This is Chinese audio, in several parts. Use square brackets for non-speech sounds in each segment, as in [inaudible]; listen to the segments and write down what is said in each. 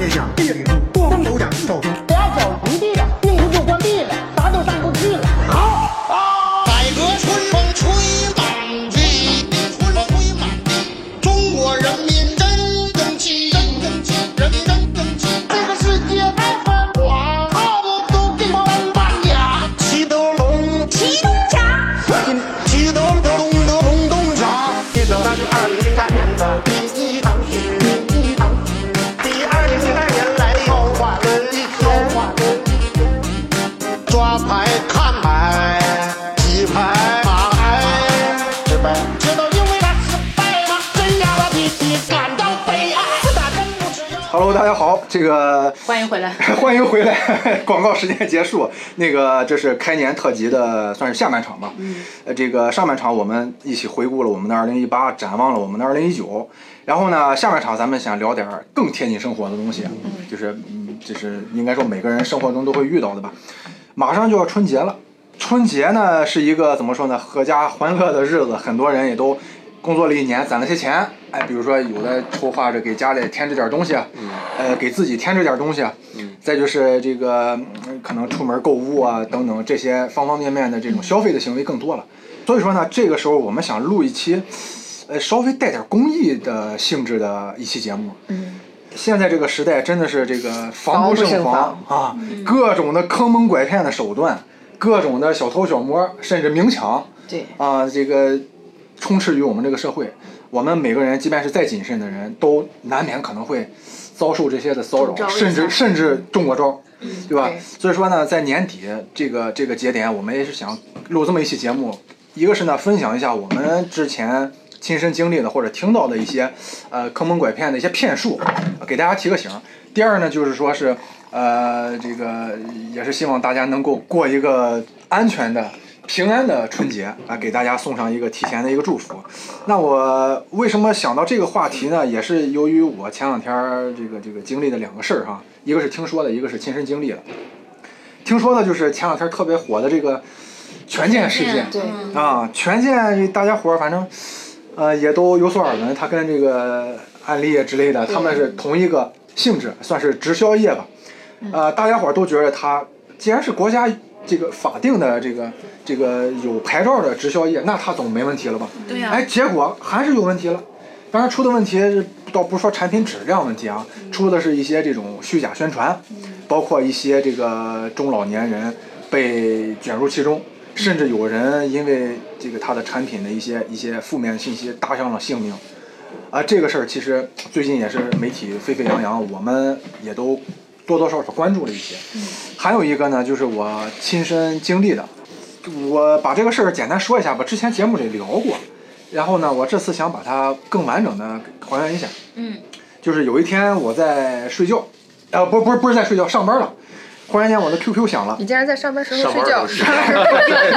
天下，欢迎回来。[laughs] 欢迎回来，[laughs] 广告时间结束。那个这是开年特辑的，算是下半场吧。嗯。呃，这个上半场我们一起回顾了我们的2018，展望了我们的2019。然后呢，下半场咱们想聊点更贴近生活的东西，就是嗯，就是应该说每个人生活中都会遇到的吧。马上就要春节了，春节呢是一个怎么说呢，阖家欢乐的日子，很多人也都工作了一年，攒了些钱，哎，比如说有的筹划着给家里添置点东西，呃，给自己添置点东西，再就是这个嗯可能出门购物啊等等这些方方面面的这种消费的行为更多了，所以说呢，这个时候我们想录一期，呃，稍微带点公益的性质的一期节目，现在这个时代真的是这个防不胜防啊，各种的坑蒙拐骗的手段，各种的小偷小摸，甚至明抢，对啊，这个充斥于我们这个社会。我们每个人，即便是再谨慎的人，都难免可能会遭受这些的骚扰，甚至甚至中过招，对吧对？所以说呢，在年底这个这个节点，我们也是想录这么一期节目，一个是呢分享一下我们之前亲身经历的或者听到的一些呃坑蒙拐骗的一些骗术，给大家提个醒儿。第二呢，就是说是呃这个也是希望大家能够过一个安全的。平安的春节啊，给大家送上一个提前的一个祝福。那我为什么想到这个话题呢？也是由于我前两天儿这个这个经历的两个事儿哈，一个是听说的，一个是亲身经历的。听说的就是前两天特别火的这个权健事件，对啊，权健大家伙儿反正呃也都有所耳闻，他跟这个安利之类的，他们是同一个性质，算是直销业吧。呃，大家伙儿都觉得他既然是国家这个法定的这个这个有牌照的直销业，那他总没问题了吧？对呀哎，结果还是有问题了。当然出的问题是倒不是说产品质量问题啊，出的是一些这种虚假宣传，包括一些这个中老年人被卷入其中，甚至有人因为这个他的产品的一些一些负面信息搭上了性命。啊，这个事儿其实最近也是媒体沸沸扬扬，我们也都多多少少关注了一些。还有一个呢，就是我亲身经历的，我把这个事儿简单说一下吧，之前节目里聊过，然后呢，我这次想把它更完整的还原一下。嗯，就是有一天我在睡觉，呃，不不是不是在睡觉，上班了，忽然间我的 QQ 响了，你竟然在上班时候睡觉？[laughs]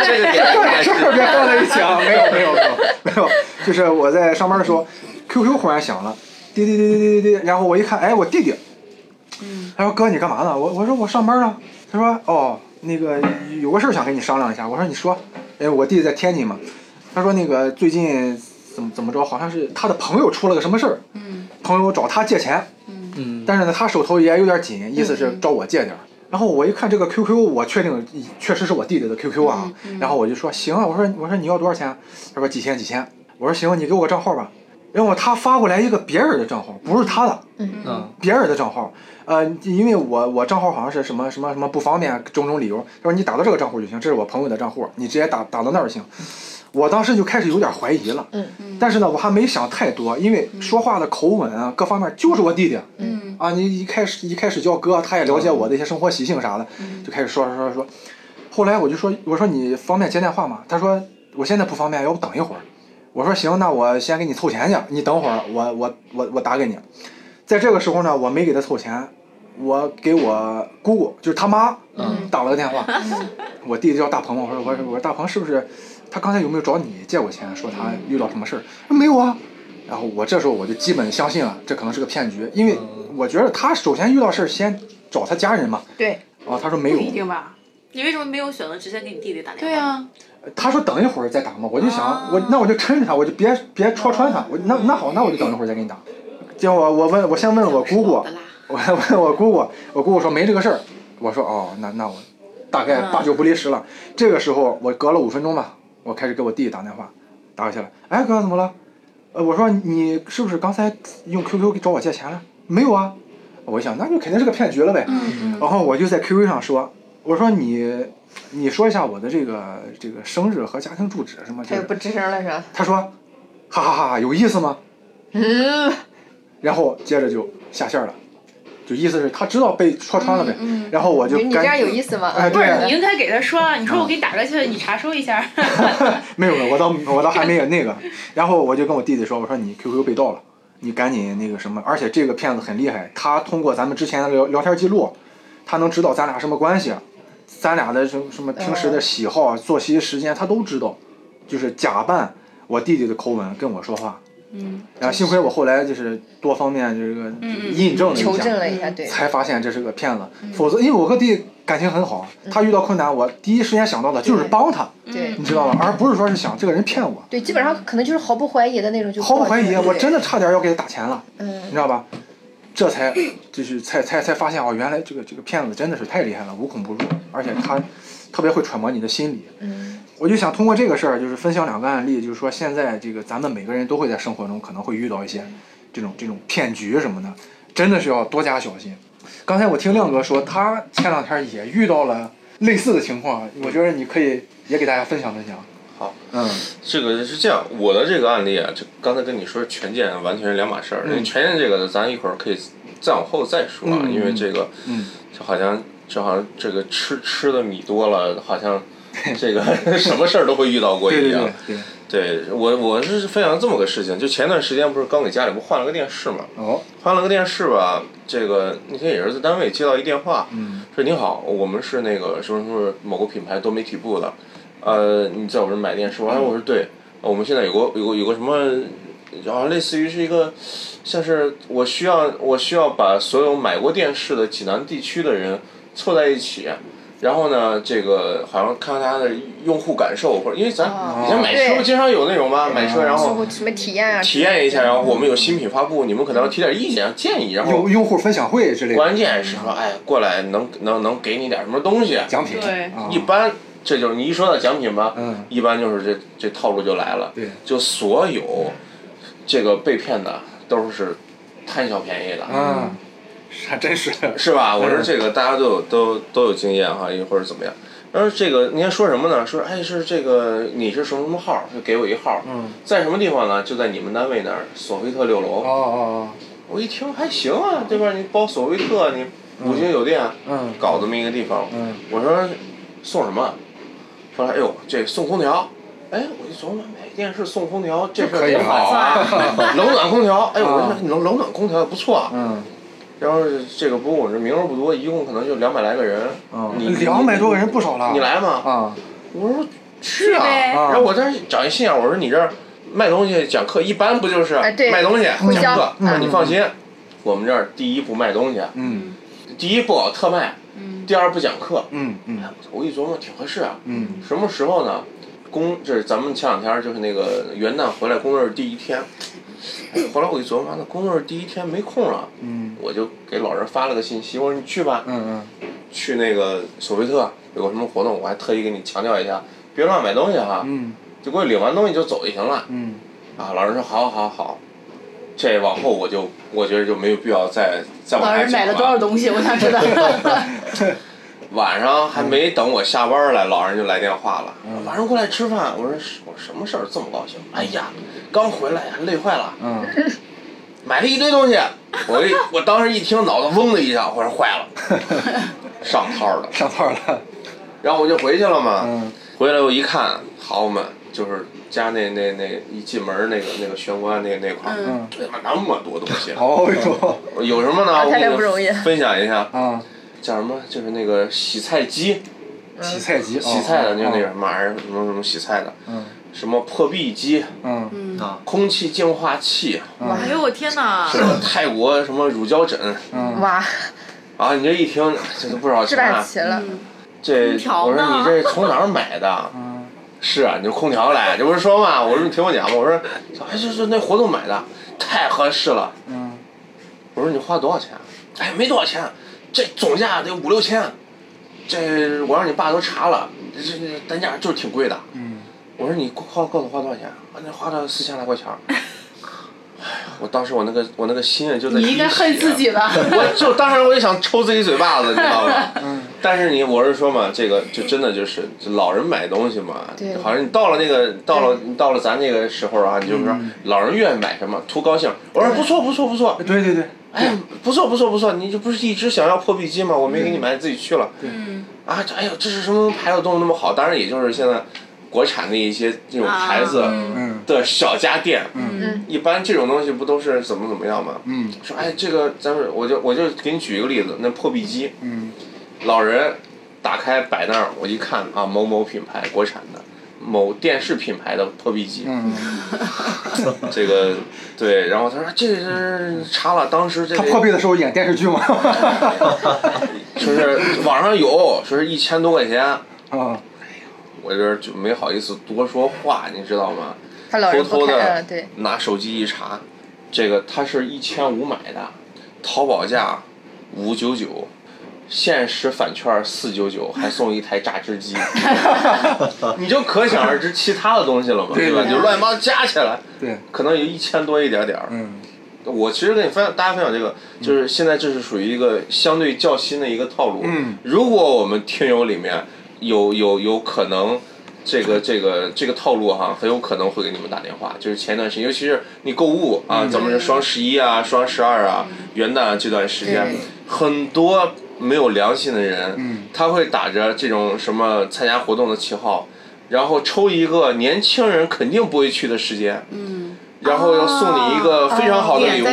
这个点应该是这别放在一起啊！没有没有没有没有，就是我在上班的时候，QQ 忽然响了，滴滴滴滴滴滴滴，然后我一看，哎，我弟弟，他说哥你干嘛呢？我我说我上班呢。他说哦，那个有个事儿想跟你商量一下。我说你说，哎，我弟弟在天津嘛。他说那个最近怎么怎么着，好像是他的朋友出了个什么事儿，嗯朋友找他借钱，嗯，但是呢，他手头也有点紧，意思是找我借点儿。然后我一看这个 QQ，我确定确实是我弟弟的 QQ 啊。然后我就说行啊，我说我说你要多少钱？他说几千几千。我说行，你给我个账号吧。然后他发过来一个别人的账号，不是他的，嗯别人的账号。呃，因为我我账号好像是什么什么什么不方便，种种理由。他说你打到这个账户就行，这是我朋友的账户，你直接打打到那儿就行。我当时就开始有点怀疑了，嗯但是呢，我还没想太多，因为说话的口吻啊，各方面就是我弟弟，嗯啊，你一开始一开始叫哥，他也了解我的一些生活习性啥的，就开始说说说说。后来我就说，我说你方便接电话吗？他说我现在不方便，要不等一会儿。我说行，那我先给你凑钱去，你等会儿，我我我我打给你。在这个时候呢，我没给他凑钱，我给我姑姑，就是他妈，嗯打了个电话。[laughs] 我弟弟叫大鹏嘛，我说我说我说大鹏是不是？他刚才有没有找你借过钱？说他遇到什么事儿？他说没有啊。然后我这时候我就基本相信了，这可能是个骗局，因为我觉得他首先遇到事儿先找他家人嘛。对，哦，他说没有不，一定吧？你为什么没有选择直接给你弟弟打电话？对啊，他说等一会儿再打嘛，我就想、啊我那我就抻着他，我就别别戳穿他，我那那好，那我就等一会儿再给你打。结果我问我先问我姑姑 [laughs] 我问我姑姑，我姑姑说没这个事儿。我说哦，那那我大概八九不离十了。这个时候我隔了五分钟吧，我开始给我弟弟打电话，打过去了。哎哥怎么了？呃我说你是不是刚才用 QQ 找我借钱了？没有啊。我一想那就肯定是个骗局了呗。然后我就在 QQ 上说，我说你你说一下我的这个这个生日和家庭住址什么。他又不吱声了是吧？他说，哈哈哈哈，有意思吗？嗯，然后接着就下线了，就意思是他知道被戳穿了呗。然后我就你你这样有意思吗？哎，不是，对你，应该给他说，啊你说我给你打过去，你查收一下。没有没有，我倒我倒还没有那个。[laughs] 然后我就跟我弟弟说，我说你 QQ 被盗了，你赶紧那个什么，而且这个骗子很厉害，他通过咱们之前的聊聊天记录，他能知道咱俩什么关系，咱俩的什么什么平时的喜好啊、作息时间，他都知道，就是假扮我弟弟的口吻跟我说话。嗯，然后幸亏我后来就是多方面这个印证了一求下，证了一下，对。才发现这是个骗子。否则，因为我和弟弟感情很好，他遇到困难，我第一时间想到的就是帮他，对你知道吗？而不是说是想这个人骗我。对，基本上可能就是毫不怀疑的那种，就毫不怀疑，我真的。差点要给他打钱了，你嗯知道吧？这才就是才才才发现哦，原来这个这个骗子真的是太厉害了，无孔不入，而且他特别会揣摩你的心理。嗯我就想通过这个事儿，就是分享两个案例，就是说现在这个咱们每个人都会在生活中可能会遇到一些这种这种骗局什么的，真的是要多加小心。刚才我听亮哥说，他前两天也遇到了类似的情况，我觉得你可以也给大家分享分享。好，嗯。这个是这样，我的这个案例啊，就刚才跟你说权健完全是两码事儿。嗯。权健这个咱一会儿可以再往后再说啊，嗯因为这个嗯。就好像就好像这个吃吃的米多了，好像 [laughs] 这个 [laughs] 什么事儿都会遇到过对对一样。对。对，对我我是分享这么个事情，就前段时间不是刚给家里不换了个电视嘛，哦，换了个电视吧，这个那天也是在单位接到一电话，嗯。说您好，我们是那个什么什么某个品牌多媒体部的，呃，你在我这儿买电视，完了我说对，我们现在有个有个有个什么，然后类似于是一个，像是我需要我需要把所有买过电视的济南地区的人凑在一起。然后呢，这个好像看看他的用户感受，或者因为咱以前买车不经常有那种吗？买车然后什么体验啊？体验一下，然后我们有新品发布，你们可能要提点意见、建议，然后用用户分享会之类的关键是说，哎，过来能能能给你点什么东西。奖品，对啊一般这就是你一说到奖品吧，嗯一般就是这这套路就来了。对就所有这个被骗的都是贪小便宜的，啊，还真是，是吧？我说嗯这个大家都有都都有经验哈，或者怎么样。然后这个您说什么呢？说哎是这个你是什么什么号？就给我一号，嗯，在什么地方呢？就在你们单位那儿，索菲特六楼。哦哦哦我一听还行啊，对吧？你包索菲特，你五星酒店，搞这么一个地方，嗯我说送什么？后来哎呦，这送空调，哎，我一琢磨买电视送空调，这事儿可以挺好啊，[laughs] 冷暖空调，哎，我啊说冷冷暖空调也不错啊。嗯然后这个不过我这名额不多，一共可能就两百来个人，嗯你，两百多个人不少了，你来吗？啊我说去啊，然后我这长一心眼，我说你这儿卖东西讲课，一般不就是卖东西讲课？嗯我说你放心，我们这儿第一不卖东西，嗯第一不搞特卖，第二不讲课。嗯嗯。我一琢磨挺合适啊，嗯。什么时候呢？公这是咱们前两天就是那个元旦回来工作日第一天，哎后来我一琢磨，那工作日第一天没空了，嗯。我就给老人发了个信息，我说你去吧，嗯去那个索菲特有个什么活动，我还特意给你强调一下，别乱买东西哈，嗯。就给我领完东西就走就行了。嗯。啊，老人说好好好，这往后我就我觉得就没有必要再老人买了多少东西？我想知道。[laughs] 晚上还没等我下班来，老人就来电话了，嗯晚上过来吃饭。我说我说什么事儿这么高兴？哎呀，刚回来呀，累坏了，嗯买了一堆东西。我一我当时一听，脑子嗡的一下，我说坏了，[laughs] 上套了。上套了，然后我就回去了嘛，嗯回来我一看，好嘛，就是家那那那一进门那个那个玄关那那块儿，嗯，他妈那么多东西，好多有什么呢？我给你分享一下，啊，叫什么？就是那个洗菜机，洗菜机，洗菜的，就那什么玩意儿，什么什么洗菜的，嗯。什么破壁机、嗯。嗯，空气净化器，哎呦我天哪！什么泰国什么乳胶枕嗯。哇，啊！你这一听，这都不少置钱这我说你这从哪儿买的？嗯是啊，你就空调来，这不是说嘛？我说你听我讲嘛，我说哎，就是那活动买的，太合适了。嗯我说你花多少钱？哎，没多少钱，这总价得五六千，这我让你爸都查了，这这单价就是挺贵的。嗯，我说你花告诉我花多少钱？啊，那花了四千来块钱儿。哎呀，我当时我那个我那个心啊就在你应该恨自己了？[laughs] 我就当时我就想抽自己嘴巴子，你知道吧？但是你我是说嘛，这个就真的就是就老人买东西嘛对，好像你到了那个到了你到了咱那个时候啊，你就是说老人愿意买什么图高兴。我说不错不错不错，对对对，哎不错不错不错，你这不是一直想要破壁机吗？我没给你买，自己去了。嗯，啊，这哎呦这是什么牌子东西那么好？当然也就是现在国产的一些这种牌子的小家电，嗯。一般这种东西不都是怎么怎么样吗？嗯。说哎，这个咱们我就我就给你举一个例子，那破壁机，嗯老人打开摆那儿，我一看啊，某某品牌国产的，某电视品牌的破壁机，嗯，[laughs] 这个对，然后他说这是查了，当时这个他破壁的时候演电视剧吗？说是网上有，说是一千多块钱，啊，我这就没好意思多说话，你知道吗？他老偷偷的拿手机一查，这个它是一千五买的，淘宝价五九九，限时返券四九九，[laughs] 还送一台榨汁机，[laughs] 你就可想而知其他的东西了嘛，吧？对对就乱七八糟加起来，对，可能有一千多一点点儿。嗯我其实跟你分享，大家分享这个，就是现在这是属于一个相对较新的一个套路。嗯如果我们听友里面有有有可能。这个这个这个套路哈，很有可能会给你们打电话。就是前一段时间，尤其是你购物啊，咱们是双十一啊、双十二啊、元旦啊这段时间，很多没有良心的人，嗯他会打着这种什么参加活动的旗号，然后抽一个年轻人肯定不会去的时间，嗯，然后要送你一个非常好的礼物。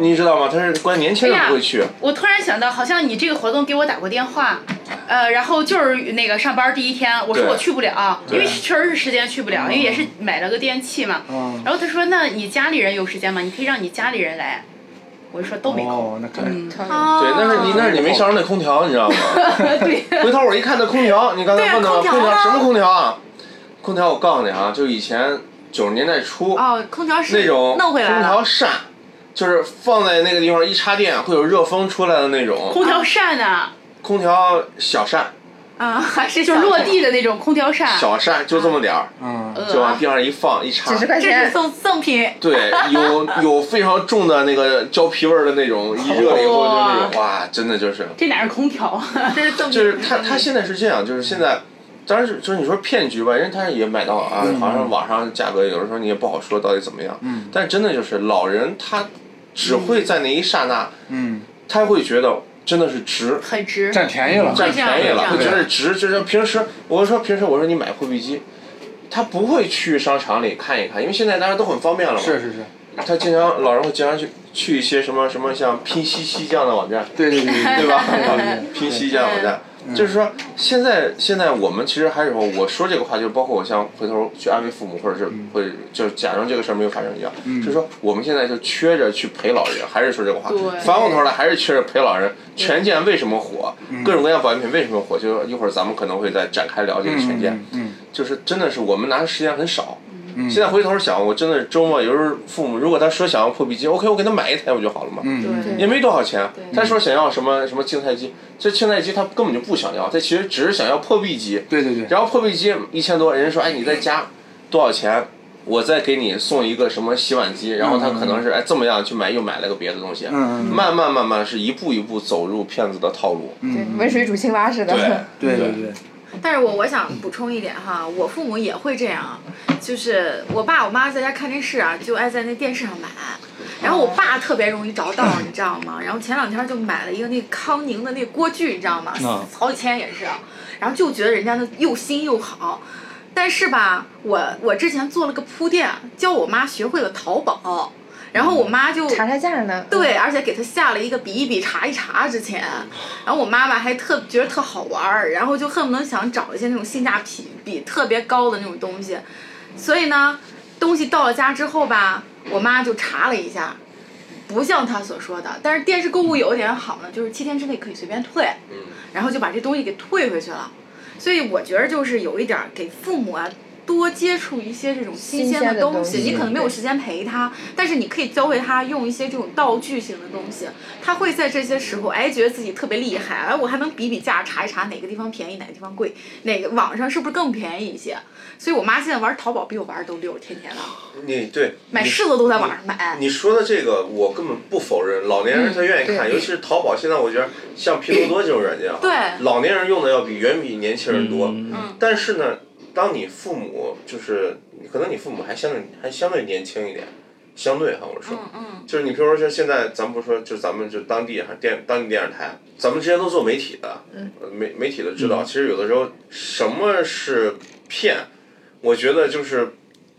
你知道吗？他是关于年轻人不会去。我突然想到，好像你这个活动给我打过电话，呃，然后就是那个上班第一天，我说我去不了，因为确实是时间去不了，因为也是买了个电器嘛。嗯，然后他说：“那你家里人有时间吗？你可以让你家里人来。”我就说都没空。哦，那看来嗯，对，那是你那是你没上上那空调，你知道吗？[laughs] 对，[laughs] 回头我一看那空调，你刚才问的吗？对啊空调啊什么空调啊？空调我告诉你啊，就以前九十年代初哦，空调是那种弄回来空调了，扇，就是放在那个地方一插电会有热风出来的那种空调扇呢，空调小扇，啊，还是就落地的那种空调扇，小扇就这么点儿，嗯呃就往地上一放一插几。十块这是钱，赠赠品。对，有有非常重的那个胶皮味儿的那种，一热了以后就那种，哇，真的就是。这哪是空调啊？[laughs] 这是赠品。就是他他现在是这样，就是现在，当然是就是你说骗局吧，人家他也买到啊，好像网上价格有的时候你也不好说到底怎么样，嗯但真的就是老人他只会在那一刹那，嗯，他会觉得真的是值。很值。占便宜了，占便宜了，会这样会觉得值。就是平时，我说平时我说你买破壁机，他不会去商场里看一看，因为现在大家都很方便了嘛。是是是，他经常老人会经常去去一些什么什么像拼夕夕这样的网站，对对对对 [laughs] 对吧？[laughs] 对拼夕这样的网站，就是说现在现在我们其实还是说，我说这个话，就包括我像回头去安慰父母，或者是会就假装这个事儿没有发生一样，就是说我们现在就缺着去陪老人，还是说这个话对，反过头来还是缺着陪老人。权健为什么火？各种各样保健品为什么火？就是一会儿咱们可能会再展开聊这个权健。嗯就是真的是我们拿的时间很少。嗯，现在回头想，我真的周末有时候父母如果他说想要破壁机，OK，我给他买一台不就好了嘛？嗯也没多少钱。他说想要什么什么静态机，这静态机他根本就不想要，他其实只是想要破壁机。对对对，然后破壁机一千多，人家说哎你再加多少钱，我再给你送一个什么洗碗机，然后他可能是哎这么样去买又买了个别的东西，慢慢慢慢是一步一步走入骗子的套路。对，温水煮青蛙似的。对对对对，但是我我想补充一点哈，我父母也会这样，就是我爸我妈在家看电视啊，就爱在那电视上买，然后我爸特别容易着道，你知道吗？然后前两天就买了一个那个康宁的那锅具，你知道吗？嗯好几千也是，然后就觉得人家那又新又好。但是吧，我我之前做了个铺垫，教我妈学会了淘宝，然后我妈就查查价呢。对，而且给他下了一个比一比查一查之前，然后我妈妈还特觉得特好玩儿，然后就恨不得想找一些那种性价比比特别高的那种东西，所以呢，东西到了家之后吧，我妈就查了一下，不像她所说的，但是电视购物有一点好呢，就是七天之内可以随便退，然后就把这东西给退回去了，所以我觉得就是有一点儿给父母啊多接触一些这种新新鲜鲜的东西。你可能没有时间陪他，但是你可以教会他用一些这种道具型的东西。他会在这些时候，哎，觉得自己特别厉害，哎，我还能比比价，查一查哪个地方便宜，哪个地方贵，哪个网上是不是更便宜一些。所以我妈现在玩淘宝比我玩的都溜，天天的你对买柿子都在网上买。你说的这个我根本不否认，老年人他愿意看，对尤其是淘宝，现在我觉得像拼多多这种软件啊，对老年人用的要比远比年轻人多。嗯但是呢，当你父母就是可能你父母还相对还相对年轻一点，相对哈我说，嗯嗯，就是你比如说像现在咱们不是说就咱们就当地哈电当地电视台，咱们之前都做媒体的，呃媒媒体的知道，其实有的时候什么是骗，我觉得就是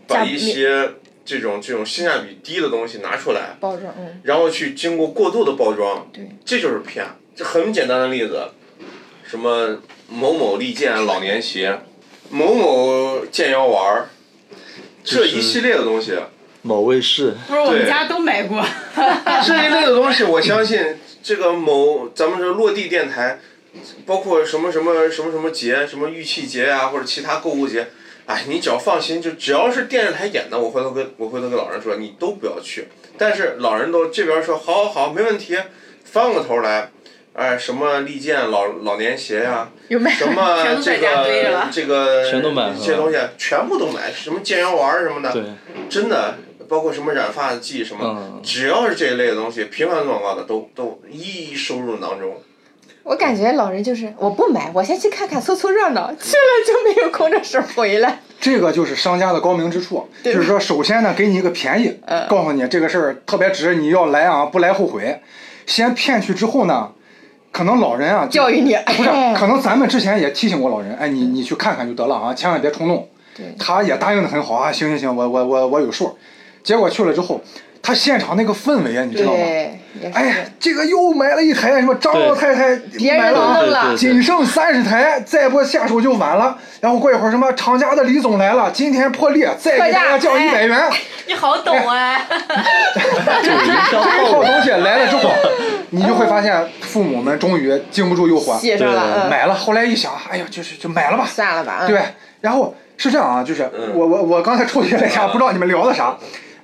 把一些这种这种性价比低的东西拿出来，包装，嗯，然后去经过过度的包装，对，这就是骗。这很简单的例子，什么某某利剑老年鞋，某某健腰丸儿，这一系列的东西，某卫视，不是我们家都买过。这一类的东西，我相信这个某咱们这落地电台，包括什么什么什么什么节，什么玉器节呀、或者其他购物节，哎，你只要放心，就只要是电视台演的，我回头跟我回头跟老人说，你都不要去。但是老人都这边说好好好，没问题，翻过头来，哎，什么利剑老老年鞋呀、有卖什么 [laughs] 这个这个全都买这些东西全部都买，什么健腰丸儿什么的，真的，包括什么染发剂什么，嗯只要是这一类的东西，频繁广告的都都一一收入囊中。我感觉老人就是我不买，我先去看看凑凑热闹，去了就没有空着手回来。这个就是商家的高明之处，就是说，首先呢，给你一个便宜，嗯告诉你这个事儿特别值，你要来啊，不来后悔。先骗去之后呢，可能老人啊，[laughs] 教育你，[laughs] 不是，哎可能咱们之前也提醒过老人，哎，你你去看看就得了啊，千万别冲动。对他也答应的很好啊，行行行，我我我我有数。结果去了之后，他现场那个氛围啊，你知道吗？哎，这个又买了一台什么张老太太别人都买了了，仅剩三十台，再不下手就晚了。然后过一会儿什么厂家的李总来了，今天破例再给大家降一百元。[laughs] 你好懂哎，[laughs] 这个营销这一套东西来了之后，[laughs] 你就会发现父母们终于经不住诱惑，买了。后来一想，哎呀，就是就买了吧。算了吧，嗯对，然后是这样啊，就是嗯我我我刚才抽取了一下，不知道你们聊的啥。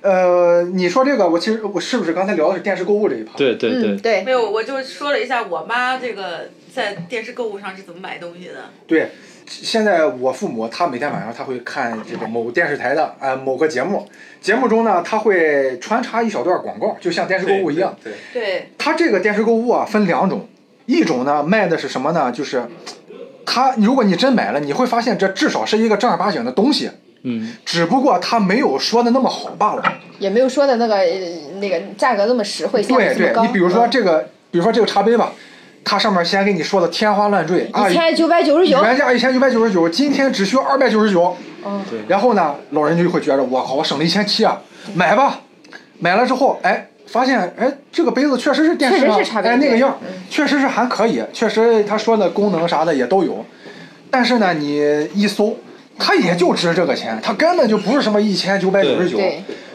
呃，你说这个，我其实我是不是刚才聊的是电视购物这一趴？对对嗯，对，对没，有，我就说了一下我妈这个在电视购物上是怎么买东西的。对，现在我父母他每天晚上他会看这个某电视台的呃某个节目，节目中呢他会穿插一小段广告，就像电视购物一样。对，对，它这个电视购物啊分两种，一种呢卖的是什么呢？就是他如果你真买了，你会发现这至少是一个正儿八经的东西，嗯，只不过他没有说的那么好罢了。也没有说的那个呃那个价格那么实惠，对对。你比如说嗯这个，比如说这个茶杯吧，它上面先给你说的天花乱坠啊，一千九百九十九，原价一千九百九十九，今天只需要二百九十九。嗯，对然后呢，老人就会觉得我靠，我省了一千七啊，买吧。买了之后，哎，发现哎，这个杯子确实是电视啊确实是茶，杯哎那个样，确实是还可以，确实他说的功能啥的也都有。但是呢，你一搜，它也就值这个钱，它根本就不是什么一千九百九十九。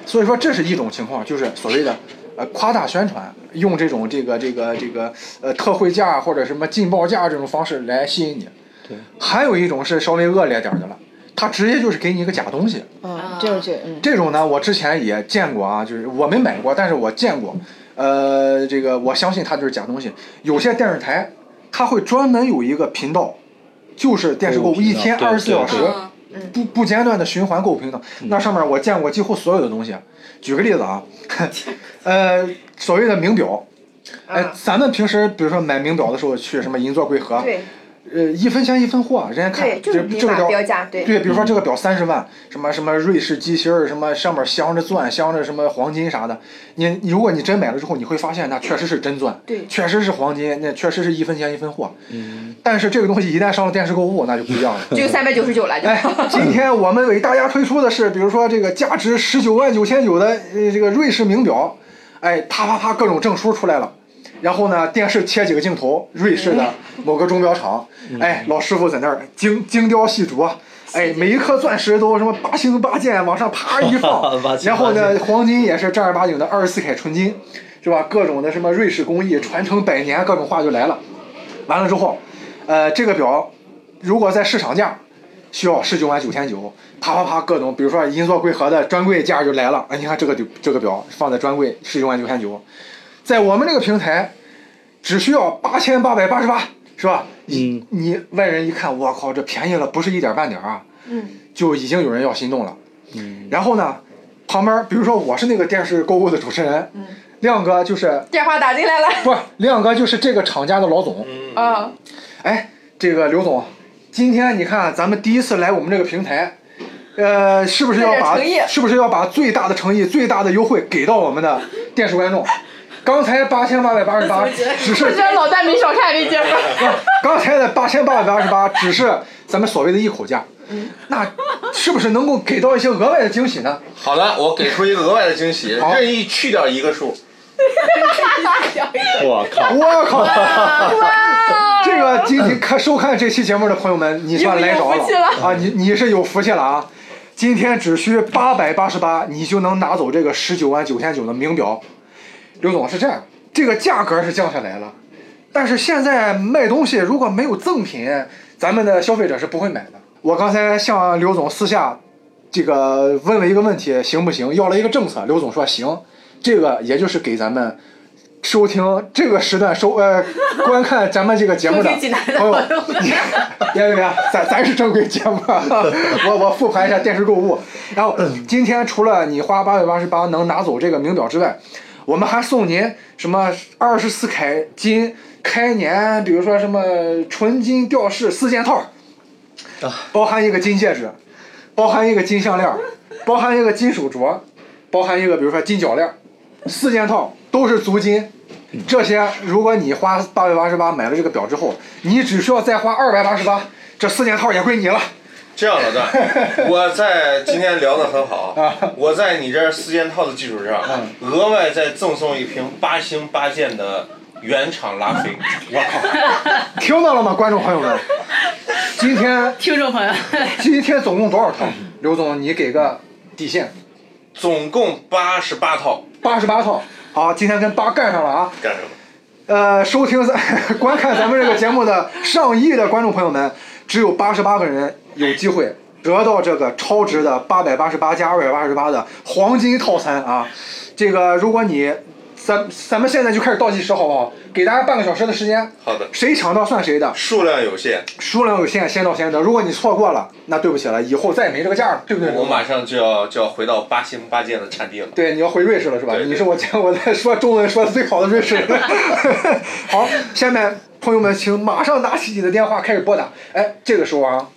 所以说这是一种情况，就是所谓的呃夸大宣传，用这种这个这个这个呃特惠价或者什么劲爆价这种方式来吸引你。对。还有一种是稍微恶劣点儿的了，他直接就是给你一个假东西。嗯，这种就嗯，这种呢，我之前也见过啊，就是我没买过，但是我见过。呃，这个我相信它就是假东西。有些电视台，它会专门有一个频道，就是电视购物，一天对二十四小时不不间断的循环购物频道。那上面我见过几乎所有的东西。举个例子啊，[laughs] 呃，所谓的名表，哎、啊咱们平时比如说买名表的时候，去什么银座、贵和，对呃，一分钱一分货，人家看对，就是这这个表标价，对，对，比如说这个表三十万，什么什么瑞士机芯儿，什么上面镶着钻、镶着什么黄金啥的，你你如果你真买了之后，你会发现那确实是真钻，对确实是黄金，那确实是一分钱一分货。嗯，但是这个东西一旦上了电视购物，那就不一样了。就三百九十九了，就。哎，[laughs] 今天我们为大家推出的是，比如说这个价值十九万九千九的呃这个瑞士名表，哎，啪啪啪各种证书出来了。然后呢，电视切几个镜头，瑞士的某个钟表厂，哎，老师傅在那儿精精雕细琢，哎，每一颗钻石都什么八星八箭往上啪一放 [laughs] 然后呢，黄金也是正儿八经的二十四 K 纯金，是吧？各种的什么瑞士工艺传承百年，各种话就来了。完了之后，呃，这个表如果在市场价，需要十九万九千九，啪啪啪各种，比如说银座贵和的专柜价就来了，哎，你看这个就这个表放在专柜十九万九千九，在我们这个平台只需要八千八百八十八，是吧？嗯，你外人一看，我靠，这便宜了不是一点半点儿啊，嗯，就已经有人要心动了。嗯，然后呢，旁边比如说我是那个电视购物的主持人，嗯，亮哥就是电话打进来了。不，亮哥就是这个厂家的老总。啊，哎，这个刘总，今天你看咱们第一次来我们这个平台，呃，是不是要把是不是要把最大的诚意、最大的优惠给到我们的电视观众？刚才八千八百八十八只是老戴没少看这节目。刚才的八千八百八十八只是咱们所谓的一口价，那是不是能够给到一些额外的惊喜呢？好的，我给出一个额外的惊喜，好任意去掉一个数。[laughs] 我靠！我靠！[laughs] 这个今天看收看这期节目的朋友们，你算来着了啊！你你是有福气了啊！今天只需八百八十八，你就能拿走这个十九万九千九的名表。刘总是这样，这个价格是降下来了，但是现在卖东西如果没有赠品，咱们的消费者是不会买的。我刚才向刘总私下这个问了一个问题，行不行？要了一个政策，刘总说行。这个也就是给咱们收听这个时段收呃观看咱们这个节目的朋友别别别，咱咱是正规节目，[laughs] 我我复盘一下电视购物。然后今天除了你花八百八十八能拿走这个名表之外，我们还送您什么二十四开金开年，比如说什么纯金吊饰四件套，包含一个金戒指，包含一个金项链，包含一个金手镯，包含一个比如说金脚链，四件套都是足金。这些如果你花八百八十八买了这个表之后，你只需要再花二百八十八，这四件套也归你了。这样老段，[laughs] 我在今天聊得很好 [laughs] 啊，我在你这四件套的基础上，额外再赠送一瓶八星八件的原厂拉菲。[laughs] 我靠，听到了吗，观众朋友们？今天听众朋友，今天总共多少套？刘总，你给个底线，总共八十八套，八十八套。好，今天跟八干上了啊！干上了？呃，收听咱观看咱们这个节目的上亿的观众朋友们，只有八十八个人有机会得到这个超值的八百八十八加二百八十八的黄金套餐啊！这个如果你咱咱们现在就开始倒计时好不好？给大家半个小时的时间，好的，谁抢到算谁的，数量有限，数量有限，先到先得。如果你错过了，那对不起了，以后再也没这个价了，对不对？我马上就要就要回到八星八件的产地了。对，你要回瑞士了是吧？对对你是我见我在说中文说的最好的瑞士人。[laughs] 好，下面朋友们请马上拿起你的电话开始拨打。哎，这个时候啊，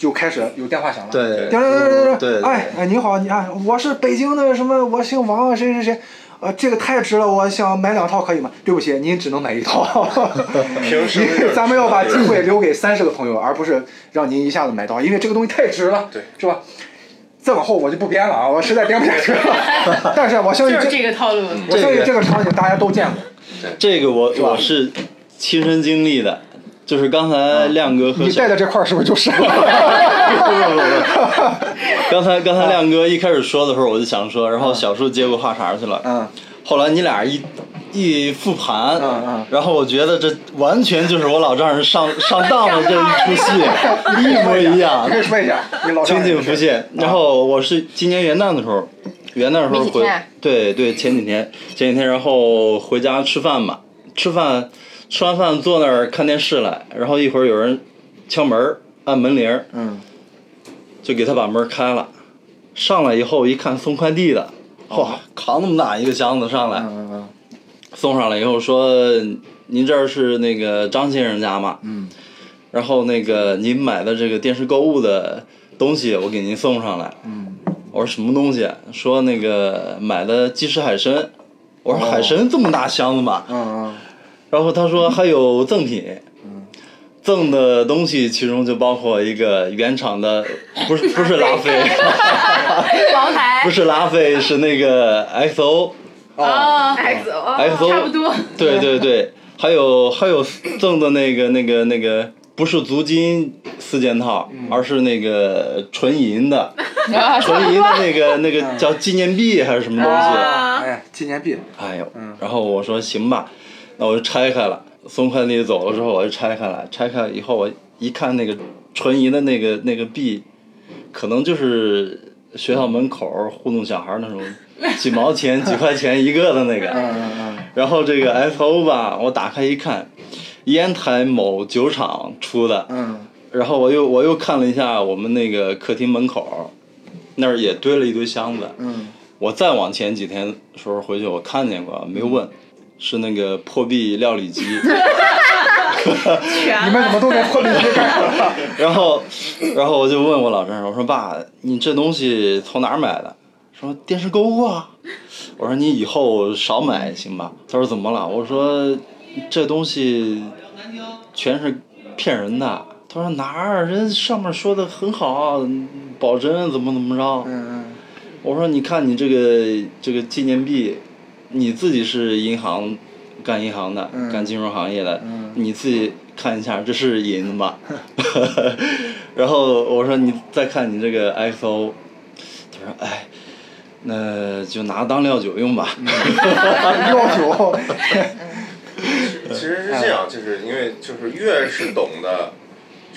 就开始有电话响了。对叮铃铃铃铃对对哎哎，你好，你看我是北京的什么，我姓王，谁谁谁。呃，这个太值了，我想买两套可以吗？对不起，您只能买一套。平时 [laughs] 咱们要把机会留给三十个朋友，而不是让您一下子买到，因为这个东西太值了，对，是吧？再往后我就不编了啊，我实在编不下去了。[laughs] 但是我相信就是这个套路。我相信这个场景大家都见过。这个我我是亲身经历的，就是刚才亮哥和你带的这块儿是不是就是？[laughs] 刚才刚才亮哥一开始说的时候，我就想说，然后小树接过话茬去了。嗯，后来你俩一一复盘，嗯嗯然后我觉得这完全就是我老丈人上上当了这一出戏，[laughs] 一模一样你可，以说一下，你老丈清人景浮现。然后我是今年元旦的时候，元旦的时候回对对，前几天前几天，然后回家吃饭嘛，吃饭吃完饭坐那儿看电视来，然后一会儿有人敲门儿按门铃儿，嗯，就给他把门开了。上来以后一看送快递的，哇，扛那么大一个箱子上来，嗯嗯送上来以后说：“您这儿是那个张先生家吗？”嗯。然后那个您买的这个电视购物的东西，我给您送上来。嗯。我说什么东西？说那个买的鸡翅海参。我说海参这么大箱子吗？嗯嗯然后他说还有赠品。赠的东西其中就包括一个原厂的，不是 [laughs] 不是拉菲，[laughs] 王牌。不是拉菲，是那个 XO。啊，X O，XO 差不多。对对对，还有还有赠的那个那个那个不是足金四件套，而是那个纯银的，[laughs] 啊，纯银的那个那个叫纪念币还是什么东西？啊。哎，纪念币，哎呦，然后我说行吧，那我就拆开了。送快递走了之后，我就拆开了，拆开了以后我一看那个纯银的那个那个币，可能就是学校门口糊弄小孩那种 [laughs] 几毛钱、几块钱一个的那个。[laughs] 然后这个 S O 吧，我打开一看，烟台某酒厂出的。嗯然后我又我又看了一下我们那个客厅门口，那儿也堆了一堆箱子。嗯我再往前几天时候回去，我看见过，没问，是那个破壁料理机。你们怎么都在破壁机？然后，然后我就问我老丈人，我说爸，你这东西从哪儿买的？说电视购物啊。我说你以后少买行吧？他说怎么了？我说这东西全是骗人的。他说哪儿？人上面说的很好，保真怎么怎么着？嗯我说你看你这个这个纪念币，你自己是银行干银行的，嗯干金融行业的，嗯你自己看一下，这是银吧？[laughs] 然后我说你再看你这个 XO，他说哎，那就拿当料酒用吧。嗯，[laughs] 料酒，[laughs] 其实是这样，就是因为就是越是懂的，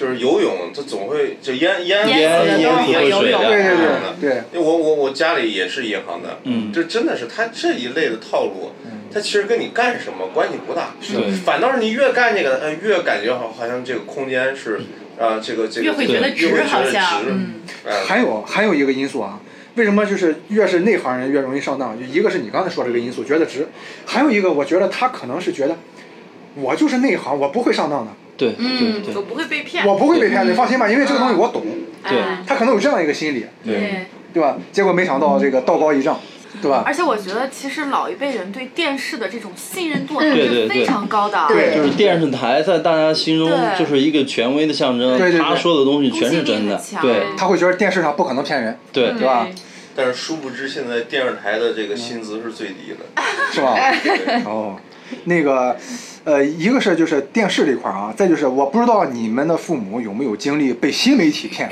就是游泳，它总会就淹淹淹死的都是淹会游泳对对对的。对，因为我我我家里也是银行的，嗯这真的是他这一类的套路，它其实跟你干什么关系不大，对反倒是你越干这个，呃，越感觉好好像这个空间是，啊，这个这个越会觉得值越会觉得好像值还有还有一个因素啊，为什么就是越是内行人越容易上当？就一个是你刚才说这个因素，觉得值；还有一个，我觉得他可能是觉得，我就是内行，我不会上当的，对对嗯，对我不会被骗。我不会被骗，你放心吧，因为这个东西我懂。对。哎。他可能有这样一个心理，对。对。吧？结果没想到这个道高一丈，对吧？而且我觉得，其实老一辈人对电视的这种信任度还是非常高的。对就是电视台在大家心中就是一个权威的象征，他说的东西全是真的。对。他会觉得电视上不可能骗人，对。对吧？但是殊不知现在电视台的这个薪资是最低的，是吧？哦，那个，呃，一个是就是电视这块儿啊，再就是我不知道你们的父母有没有经历被新媒体骗。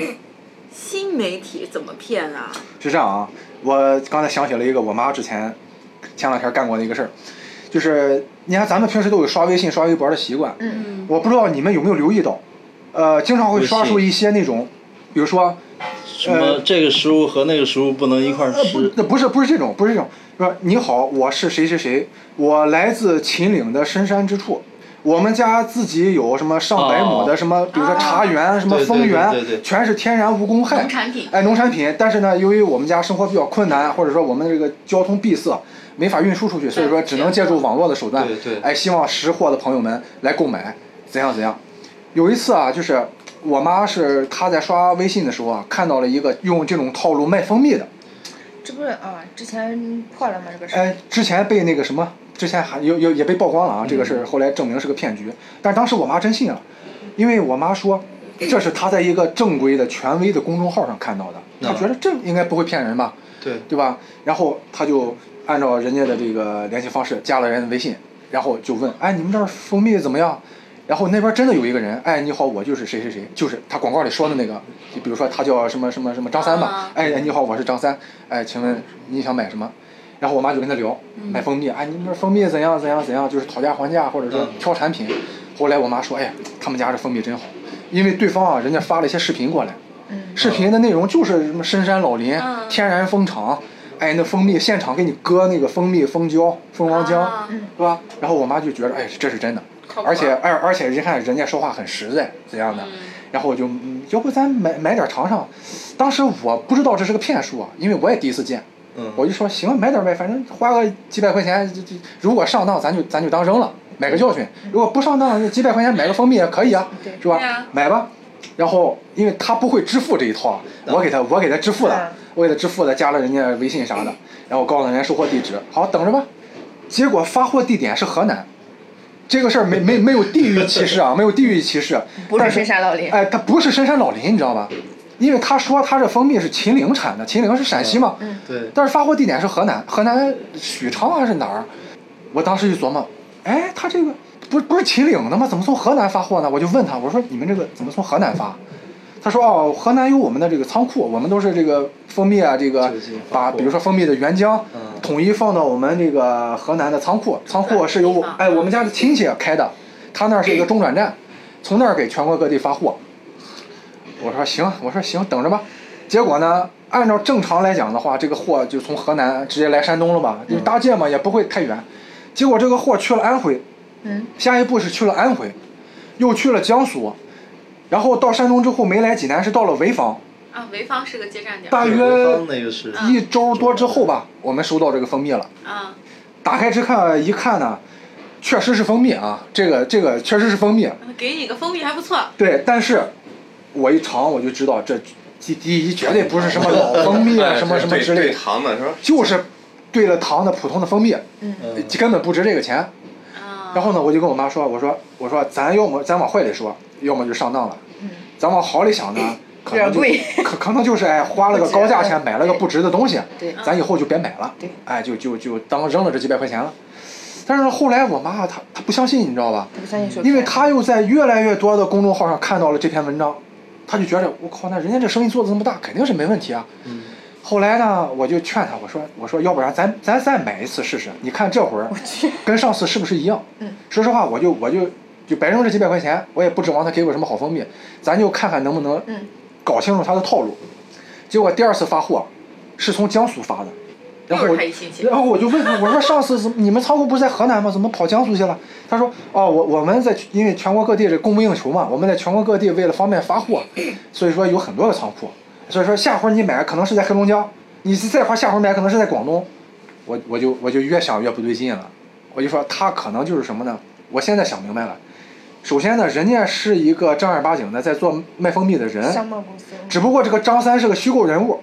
新媒体怎么骗啊？是这样啊，我刚才想起了一个我妈之前前两天干过的一个事儿，就是你看咱们平时都有刷微信、刷微博的习惯，嗯，我不知道你们有没有留意到，呃，经常会刷出一些那种，比如说，什么这个食物和那个食物不能一块儿吃，，那不是不是这种，不是这种，说你好，我是谁谁谁，我来自秦岭的深山之处。我们家自己有什么上百亩的哦什么，比如说茶园、什么对对枫园，对对对全是天然无公害农产品哎，农产品。但是呢，由于我们家生活比较困难，或者说我们这个交通闭塞，没法运输出去，所以说只能借助网络的手段。对对哎，希望识货的朋友们来购买，怎样怎样。有一次啊，就是我妈是她在刷微信的时候啊，看到了一个用这种套路卖蜂蜜的。这不是啊，之前破了吗？这个事儿。哎，之前被那个什么，之前还有有也被曝光了啊，这个事儿后来证明是个骗局。但当时我妈真信了，因为我妈说，这是她在一个正规的、权威的公众号上看到的，她觉得这应该不会骗人吧，对对吧？然后她就按照人家的这个联系方式加了人的微信，然后就问，哎，你们这儿蜂蜜怎么样？然后那边真的有一个人，哎，你好，我就是谁谁谁，就是他广告里说的那个，就比如说他叫什么什么什么张三吧啊，哎，你好，我是张三，哎，请问你想买什么？然后我妈就跟他聊买蜂蜜，哎，你们这蜂蜜怎样怎样怎样，就是讨价还价或者说嗯。挑产品。后来我妈说，哎，他们家这蜂蜜真好，因为对方啊，人家发了一些视频过来，视频的内容就是什么深山老林、嗯。天然蜂场，哎，那蜂蜜现场给你割那个蜂蜜、蜂胶、蜂王浆，啊。是吧？然后我妈就觉得，哎，这是真的，而且而而且人看人家说话很实在，怎样的？然后我就，嗯要不咱买买点尝尝。当时我不知道这是个骗术啊，因为我也第一次见。嗯我就说行，买点呗，反正花个几百块钱，就就如果上当，咱就咱就当扔了，买个教训；如果不上当，几百块钱买个蜂蜜也可以啊，是吧啊？买吧。然后因为他不会支付这一套啊，我给他我给他支付了，我给他支付了，加了人家微信啥的，然后告诉人家收货地址，好等着吧。结果发货地点是河南，这个事儿没 [laughs] 没没有地域歧视啊，没有地域歧视。不是深山老林哎，它不是深山老林，你知道吧？因为他说他这蜂蜜是秦岭产的，秦岭是陕西嘛，对，但是发货地点是河南，河南许昌还是哪儿？我当时一琢磨，哎，他这个不不是秦岭的吗？怎么从河南发货呢？我就问他，我说你们这个怎么从河南发？他说哦，河南有我们的这个仓库，我们都是这个蜂蜜啊，这个把比如说蜂蜜的原浆嗯统一放到我们这个河南的仓库，仓库是由我哎我们家的亲戚开的，他那儿是一个中转站，从那儿给全国各地发货。我说行，我说行，等着吧。结果呢，按照正常来讲的话，这个货就从河南直接来山东了吧？因为搭界嘛，也不会太远。结果这个货去了安徽，嗯，下一步是去了安徽，又去了江苏，然后到山东之后没来济南，是到了潍坊。啊，潍坊是个接站点。大约一周多之后吧，我们收到这个蜂蜜了。啊，打开之看一看呢，确实是蜂蜜啊，这个这个确实是蜂蜜。给你个蜂蜜还不错。对，但是我一尝我就知道这第第一绝对不是什么老蜂蜜啊，[laughs] 哎什么什么之类的，糖的是吧？就是兑了糖的普通的蜂蜜，嗯根本不值这个钱。啊。然后呢，我就跟我妈说，我说我说咱要么咱往坏里说，要么就上当了，嗯咱往好里想呢，可可可能就是哎花了个高价钱买了个不值的东西，咱以后就别买了对，哎就就就当扔了这几百块钱了。但是后来我妈她她不相信，你知道吧？他不相信因为她又在越来越多的公众号上看到了这篇文章，她就觉得我靠，那人家这生意做的这么大，肯定是没问题啊。嗯后来呢，我就劝他，我说我说要不然咱咱再买一次试试，你看这会儿跟上次是不是一样？嗯说实话，我就我就就白扔这几百块钱，我也不指望他给我什么好蜂蜜，咱就看看能不能嗯搞清楚他的套路。结果第二次发货是从江苏发的，然后我然后我就问他，我说 [laughs] 上次你们仓库不是在河南吗？怎么跑江苏去了？他说哦，我我们在因为全国各地这供不应求嘛，我们在全国各地为了方便发货，所以说有很多个仓库，所以说下回你买可能是在黑龙江，你再花下回买可能是在广东，我我就我就越想越不对劲了，我就说他可能就是什么呢？我现在想明白了，首先呢，人家是一个正儿八经的在做卖蜂蜜的人，只不过这个张三是个虚构人物，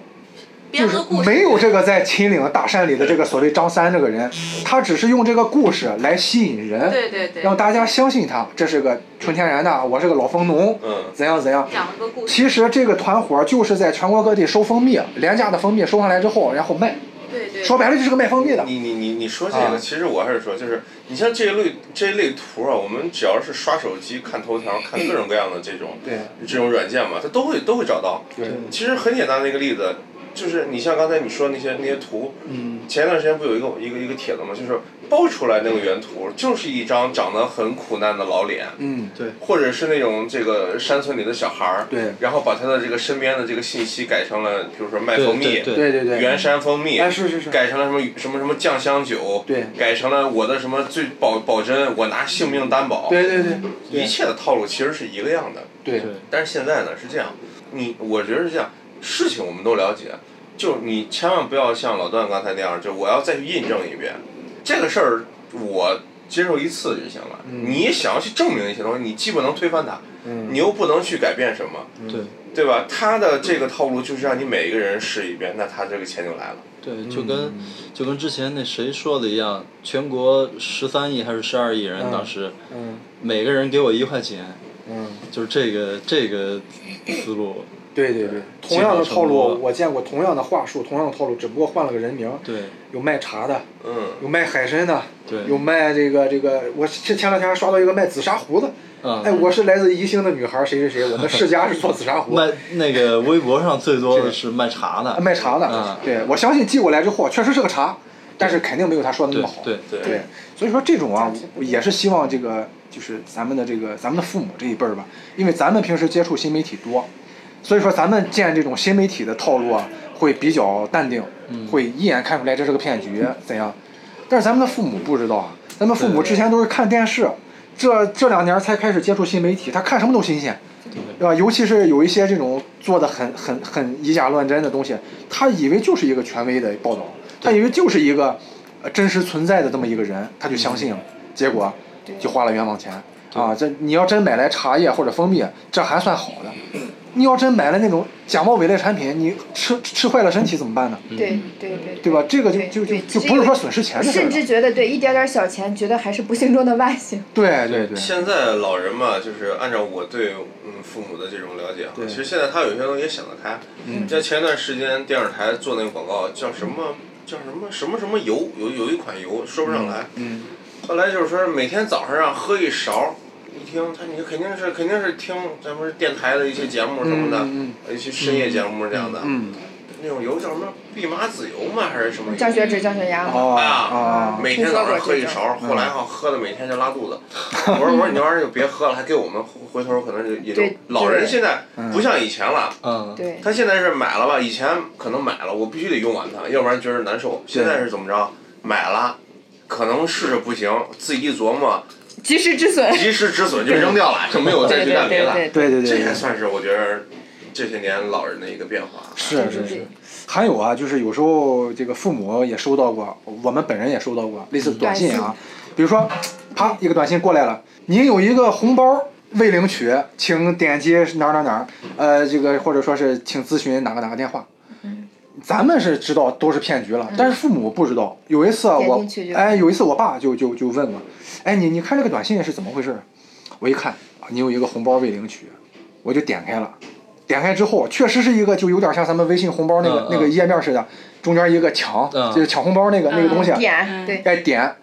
就是编个故事。没有这个在秦岭大山里的这个所谓张三这个人，他只是用这个故事来吸引人，对对对。让大家相信他这是个纯天然的，我是个老蜂农，嗯怎样怎样。讲了个故事。其实这个团伙就是在全国各地收蜂蜜，廉价的蜂蜜收上来之后，然后卖，对对。说白了就是个卖蜂蜜的。你你你你说这啊个，其实我还是说，就是你像这一类这一类图啊，我们只要是刷手机、看头条、看各种各样的这种对这种软件嘛，它都会都会找到。对其实很简单的一个例子，就是你像刚才你说那些那些图，嗯。前一段时间不有一个一个一个帖子嘛，就是爆出来那个原图就是一张长得很苦难的老脸，嗯，对。或者是那种这个山村里的小孩儿，对。然后把他的这个身边的这个信息改成了，比如说卖蜂蜜，对对对原山蜂蜜，哎是是是。改成了什么什么什么酱香酒，对。改成了我的什么最保保真，我拿性命担保，对对对一切的套路其实是一个样的。对对。但是现在呢是这样，你我觉得是这样，事情我们都了解，就你千万不要像老段刚才那样，就我要再去印证一遍，这个事儿我接受一次就行了。嗯你想要去证明一些东西，你既不能推翻它，嗯你又不能去改变什么，对对吧？他的这个套路就是让你每一个人试一遍，那他这个钱就来了。对，就跟就跟之前那谁说的一样，全国十三亿还是十二亿人，嗯当时嗯每个人给我一块钱，嗯。就是这个这个思路。对对对，同样的套路，我见过同样的话术，同样的套路，只不过换了个人名。对。有卖茶的，嗯，有卖海参的，对。有卖这个这个，我前前两天还刷到一个卖紫砂壶的，嗯。哎，我是来自宜兴的女孩，谁谁谁，我们世家是做紫砂壶，[laughs] 卖那个微博上最多的是卖茶的，卖茶的，嗯。对我相信寄过来之后确实是个茶，但是肯定没有他说的那么好。对对。对，所以说这种啊也是希望这个就是咱们的这个咱们的父母这一辈儿吧，因为咱们平时接触新媒体多，所以说咱们见这种新媒体的套路啊，会比较淡定，会一眼看出来这是个骗局怎样。但是咱们的父母不知道啊，咱们父母之前都是看电视，这这两年才开始接触新媒体，他看什么都新鲜。对吧？尤其是有一些这种做的很很很以假乱真的东西，他以为就是一个权威的报道，他以为就是一个呃真实存在的这么一个人，他就相信了，结果就花了冤枉钱啊！这你要真买来茶叶或者蜂蜜，这还算好的，你要真买了那种假冒伪劣产品，你吃吃坏了身体怎么办呢？对对对对吧？这个就就就就不是说损失钱的事儿甚。至觉得对一点点小钱，觉得还是不幸中的万幸。对对对，现在老人嘛，就是按照我对嗯父母的这种了解啊，其实现在他有些东西也想得开。嗯在前一段时间电视台做那个广告，叫什么叫什么什么什么油，有有一款油说不上来。嗯后来就是说每天早上让喝一勺，一听他你肯定是肯定是听咱们电台的一些节目什么的，嗯一些深夜节目这样的。嗯那种油叫什么蓖麻籽油吗？还是什么油？降血脂、降血压嘛。哦啊啊，每天早上喝一勺，后来哈喝的每天就拉肚子。我说我说你这玩意儿就别喝了，还给我们回头可能就也就老人现在不像以前了，嗯，对，他现在是买了吧，以前可能买了我必须得用完它，要不然觉得难受。现在是怎么着？买了，可能试试不行，自己一琢磨，及时止损。及时止损就扔掉了，就没有再去干别的。对对对这也，算是我觉得这些年老人的一个变化。是是是。还有啊，就是有时候这个父母也收到过，我们本人也收到过类似的短信啊，比如说，啪一个短信过来了，您有一个红包未领取，请点击哪儿哪儿哪儿，呃，这个或者说是请咨询哪个哪个电话。咱们是知道都是骗局了，但是父母不知道。有一次啊，我哎，有一次我爸就就就问我，哎，你你看这个短信是怎么回事？我一看啊，你有一个红包未领取，我就点开了。点开之后，确实是一个就有点像咱们微信红包那个、那个页面似的，中间一个抢，嗯就是抢红包那个、那个东西，点对，哎点，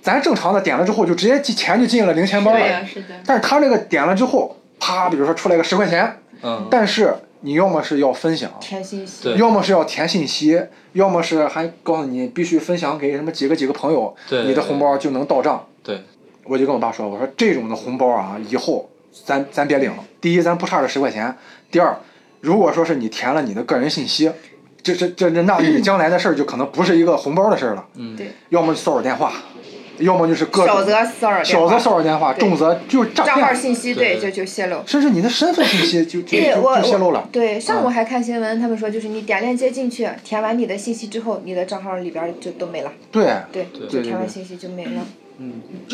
咱正常的点了之后就直接进钱就进了零钱包了，是的。但是他这个点了之后，啪，比如说出来个十块钱，嗯，但是你要么是要分享，填信息。对要么是要填信息，要么是还告诉你必须分享给什么几个几个朋友，对你的红包就能到账。对，我就跟我爸说，我说这种的红包啊，以后咱咱别领了。第一，咱不差这十块钱；第二，如果说是你填了你的个人信息，这这这这，那你将来的事儿就可能不是一个红包的事儿了。嗯对，要么骚扰电话，要么就是各种小则骚扰电小话则骚扰电话，重则就是诈账号，信息对对就就泄露。甚至你的身份信息就就就对我就泄露了。对，上午嗯还看新闻，他们说就是你点链接进去，填完你的信息之后，你的账号里边就都没了。对，对，对就填完信息就没了。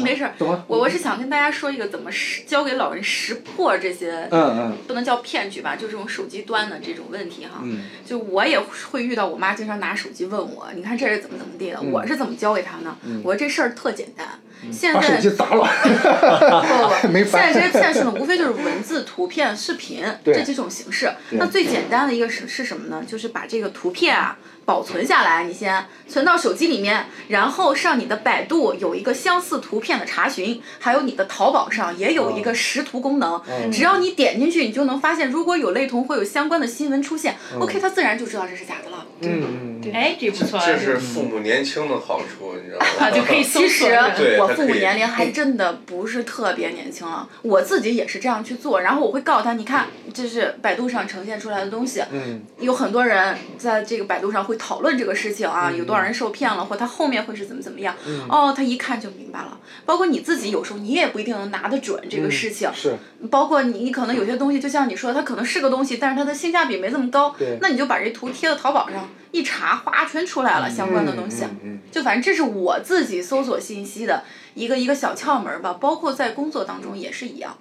没事儿，我我是想跟大家说一个怎么识教给老人识破这些，嗯嗯不能叫骗局吧，就这种手机端的这种问题哈。嗯就我也会遇到我妈经常拿手机问我，你看这是怎么怎么地的，嗯我是怎么教给她呢？我说这事儿特简单，现在把手在机砸了，[laughs] 不不，[laughs] 没现在翻这些骗术呢，无非就是文字、图片、视频对这几种形式。对那最简单的一个是是什么呢？就是把这个图片啊保存下来，你先存到手机里面，然后上你的百度有一个相似图片的查询，还有你的淘宝上也有一个识图功能。只要你点进去，你就能发现，如果有类同，会有相关的新闻出现。OK，它自然就知道这是假的了。嗯嗯，哎，这不错。这是父母年轻的好处，你知道吗？[laughs] 啊，就可以搜其实索。我父母年龄还真的不是特别年轻了，我自己也是这样去做，然后我会告诉他，你看这是百度上呈现出来的东西，嗯有很多人在这个百度上会讨论这个事情啊，有多少人受骗了，或他后面会是怎么怎么样，哦，他一看就明白了。包括你自己有时候你也不一定能拿得准这个事情，是，包括你你可能有些东西，就像你说，它可能是个东西，但是它的性价比没这么高对，那你就把这图贴到淘宝上一查，哗全出来了相关的东西。就反正这是我自己搜索信息的一个一个小窍门儿吧，包括在工作当中也是一样。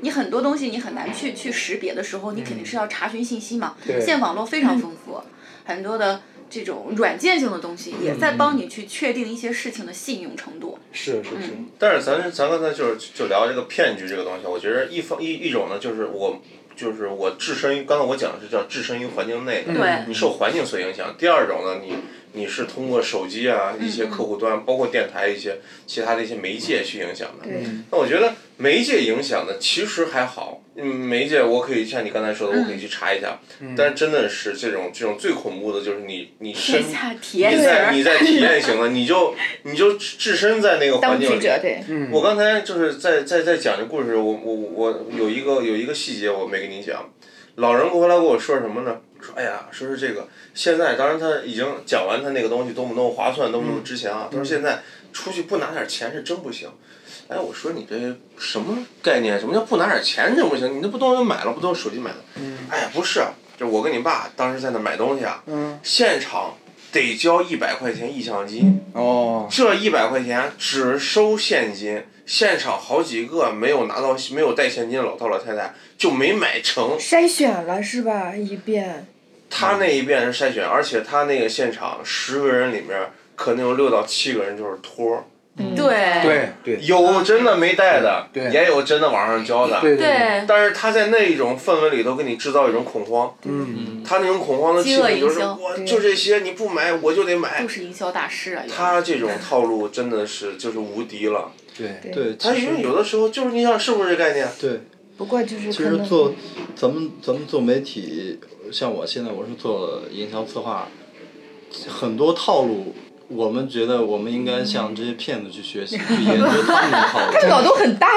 你很多东西你很难去去识别的时候，你肯定是要查询信息嘛。对现在网络非常丰富，很多的这种软件性的东西也在帮你去确定一些事情的信用程度。是是是，但是咱咱刚才就是就聊这个骗局这个东西，我觉得一方一一种呢，就是我就是我置身于刚才我讲的是叫置身于环境内的，对。你受环境所影响。第二种呢，你你是通过手机啊一些客户端，包括电台一些其他的一些媒介去影响的。对，那我觉得媒介影响的其实还好，嗯，媒介我可以像你刚才说的，我可以去查一下。但是真的是这种这种最恐怖的就是你你身体验你在你在体验型的，你就你就置身在那个环境里。当局者对，我刚才就是在在在讲这故事，我我我有一个有一个细节我没跟你讲，老人过来跟我说什么呢？说哎呀，说是这个现在，当然他已经讲完他那个东西多么多么划算，多么多么值钱啊。他说现在出去不拿点钱是真不行。哎，我说你这什么概念？什么叫不拿点钱真不行？你那不都是买了，不都是手机买的？哎呀，不是，就我跟你爸当时在那买东西啊，嗯现场得交一百块钱意向金。哦，这一百块钱只收现金，现场好几个没有拿到没有带现金的老头老太太就没买成。筛选了是吧？一遍。他那一遍是筛选，而且他那个现场十个人里面可能有六到七个人就是托儿，对对对有真的没带的，对也有真的网上教的。对对但是他在那一种氛围里头给你制造一种恐慌，嗯他那种恐慌的气氛就是我就这些你不买我就得买就，是营销大师啊。他这种套路真的是就是无敌了。对对，他因为其实有的时候就是你想是不是这概念？对，不过就是其实做咱们咱们做媒体像我现在我是做营销策划，很多套路，我们觉得我们应该向这些骗子去学习，[laughs] 去研究他们的套路。他脑洞很大，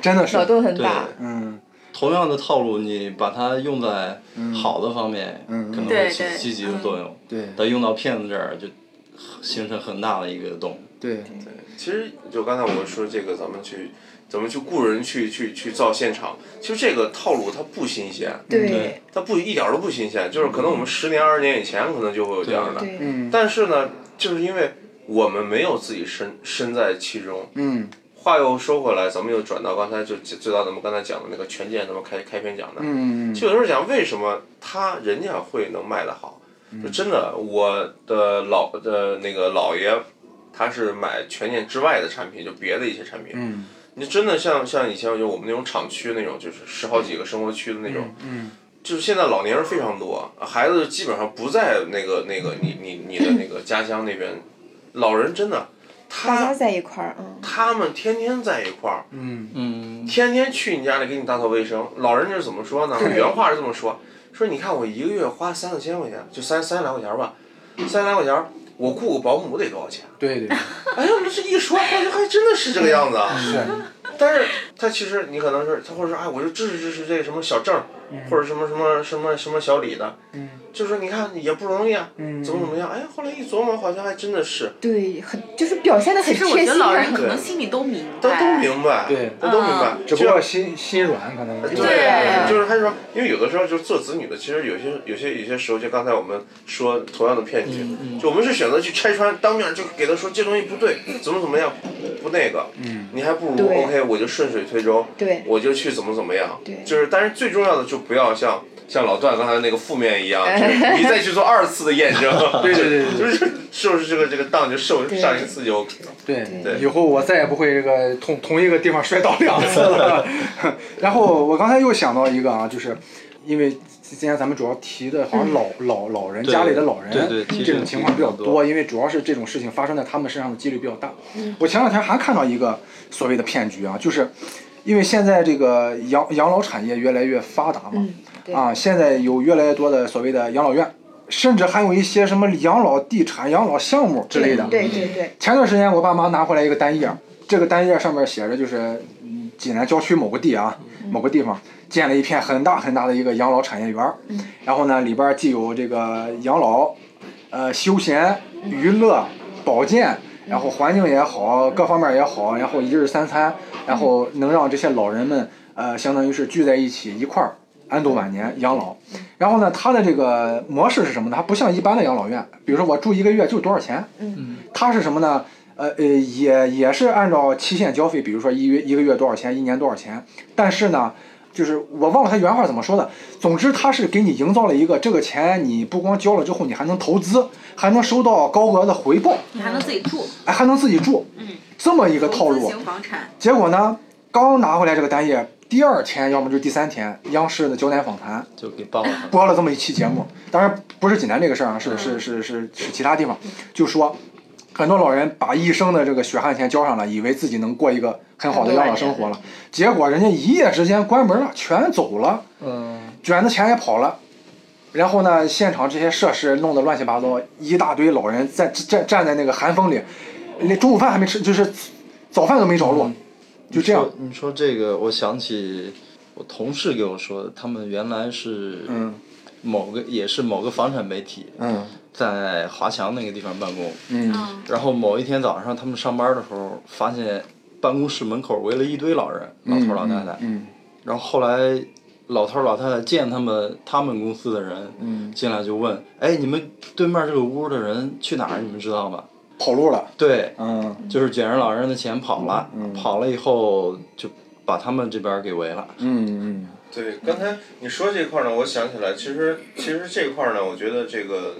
真的是。脑洞很对大。嗯同样的套路，你把它用在好的方面，嗯。可能对对会起积极的作用。对。但用到骗子这儿，就形成很大的一个洞。对。对。其实就刚才我们说这个，咱们去怎么去雇人去去去造现场，其实这个套路它不新鲜，对。它不一点儿都不新鲜，就是可能我们十年二十年以前可能就会有这样的，嗯。但是呢，就是因为我们没有自己身身在其中。嗯。话又说回来，咱们又转到刚才就最早咱们刚才讲的那个权健咱们开开篇讲的，嗯就有时候讲为什么他人家会能卖得好，嗯。就真的我的老的那个姥爷，他是买权健之外的产品，就别的一些产品。嗯。你真的像像以前就我们那种厂区那种，就是十好几个生活区的那种，嗯就是现在老年人非常多，孩子基本上不在那个那个你你你的那个家乡那边，老人真的，大家他在一块儿，嗯，他们天天在一块儿，嗯嗯，天天去你家里给你打扫卫生。老人就是怎么说呢？原话是这么说：说你看我一个月花三四千块钱，就三三十来块钱吧，三十来块钱，我雇个保姆得多少钱？对对哎呀，这一说，还还真的是这个样子啊。是但是他其实你可能是他或者说哎，我就支持支持这个什么小郑，或者什么什么什么什么小李的，嗯。就说你看也不容易啊，嗯。怎么怎么样？哎，后来一琢磨，好像还真的是，对，很就是表现的很其实我贴心觉得老人啊。可能心里都明都白，都都明白，对。都都明白，只不就过心心软可能。对，对。就是他说，因为有的时候就是做子女的，其实有些有些有些时候，就刚才我们说同样的骗局，就我们是选择去拆穿，当面就给他说这东西不对，怎么怎么样，不那个，嗯。你还不如 OK，我就顺水推舟，对。我就去怎么怎么样，对。就是但是最重要的就不要像像老段刚才那个负面一样，就是你再去做二次的验证，对对对对。就是受这个这个当就受上一次就 OK 了。对。对。以后我再也不会这个同同一个地方摔倒两次了。[laughs] 然后我刚才又想到一个啊，就是因为今天咱们主要提的好像老、老老人家里的老人对对提这种情况比较多多，因为主要是这种事情发生在他们身上的几率比较大。我前两天还看到一个所谓的骗局啊，就是因为现在这个养养老产业越来越发达嘛，嗯，啊，现在有越来越多的所谓的养老院，甚至还有一些什么养老地产、养老项目之类的。对对对，前段时间我爸妈拿回来一个单页，这个单页上面写着就是嗯济南郊区某个地啊，某个地方建了一片很大很大的一个养老产业园儿，然后呢里边儿既有这个养老，呃休闲、娱乐、保健，然后环境也好，各方面也好，然后一日三餐，然后能让这些老人们呃相当于是聚在一起一块儿。安度晚年养老，然后呢，它的这个模式是什么呢？它不像一般的养老院，比如说我住一个月就多少钱，它是什么呢？呃呃，也也是按照期限交费，比如说一月一个月多少钱，一年多少钱。但是呢，就是我忘了他原话怎么说的。总之，他是给你营造了一个这个钱，你不光交了之后，你还能投资，还能收到高额的回报，你还能自己住，哎，还能自己住，这么一个套路。房产，结果呢，刚拿回来这个单页，第二天要么就是第三天，央视的焦点访谈就给报了。[laughs] 播了这么一期节目，当然不是济南这个事儿啊，是是是是是其他地方，就说很多老人把一生的这个血汗钱交上了，以为自己能过一个很好的养老生活了，结果人家一夜之间关门了，全走了，嗯，卷的钱也跑了。然后呢，现场这些设施弄得乱七八糟，一大堆老人在站站在那个寒风里，连中午饭还没吃，就是早饭都没着落，就这样。你说你说这个，我想起我同事给我说的，他们原来是嗯某个也是某个房产媒体，嗯在华强那个地方办公。嗯然后某一天早上，他们上班的时候，发现办公室门口围了一堆老人，老头儿老太太。嗯然后后来，老头儿老太太见他们他们公司的人嗯，进来就问：“哎，你们对面这个屋的人去哪儿？你们知道吗跑路了。？”对，嗯就是捡着老人的钱跑了，跑了以后就把他们这边儿给围了。嗯嗯对，刚才你说这块儿呢，我想起来，其实其实这块儿呢，我觉得这个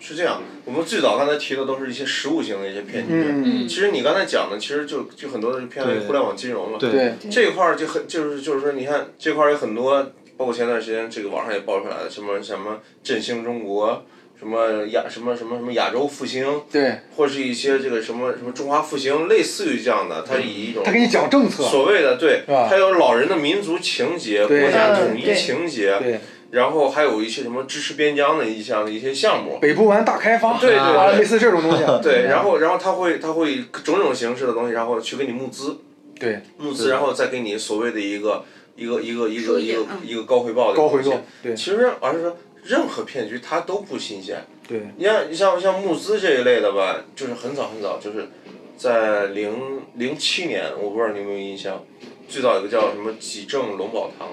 是这样，我们最早刚才提的都是一些实物型的一些骗局。嗯其实你刚才讲的，其实就就很多的是偏向于互联网金融了。对对，这块儿就很就是就是说，你看这块儿有很多，包括前段时间这个网上也爆出来的什么什么振兴中国，什么亚什么什么什么亚洲复兴，对，或是一些这个什么什么中华复兴，类似于这样的，它以一种他给你讲政策。所谓的对，它有老人的民族情节、国家嗯统一情节，对，然后还有一些什么支持边疆的一项的一些项目。北部湾大开发，对对类似这种东西。[laughs] 对，然后然后他会他会种种形式的东西，然后去给你募资，对。募资，然后再给你所谓的一个一个一个一个一个嗯。一个高回报的高回报，对。其实而是说任何骗局它都不新鲜。对，你像你像像募资这一类的吧，就是很早很早，就是在零零七年，我不知道你有没有印象，最早有个叫什么济正龙宝堂，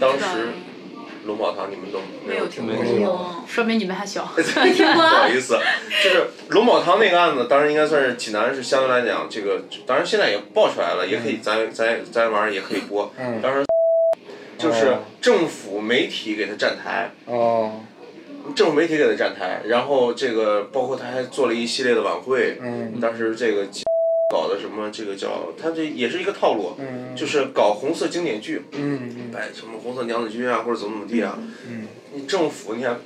当时龙宝堂你们都没有听过。没？有，说明你们还小。[laughs] 不好意思，[laughs] 就是龙宝堂那个案子，当然应该算是济南是相对来讲这个，当然现在也爆出来了，也可以咱咱咱玩意儿也可以播。嗯。当时就是哦政府媒体给他站台，哦，政府媒体给他站台，然后这个包括他还做了一系列的晚会，嗯。当时这个搞的什么这个叫他这也是一个套路，嗯就是搞红色经典剧，嗯摆什么红色娘子军啊或者怎么怎么地啊，嗯你政府你看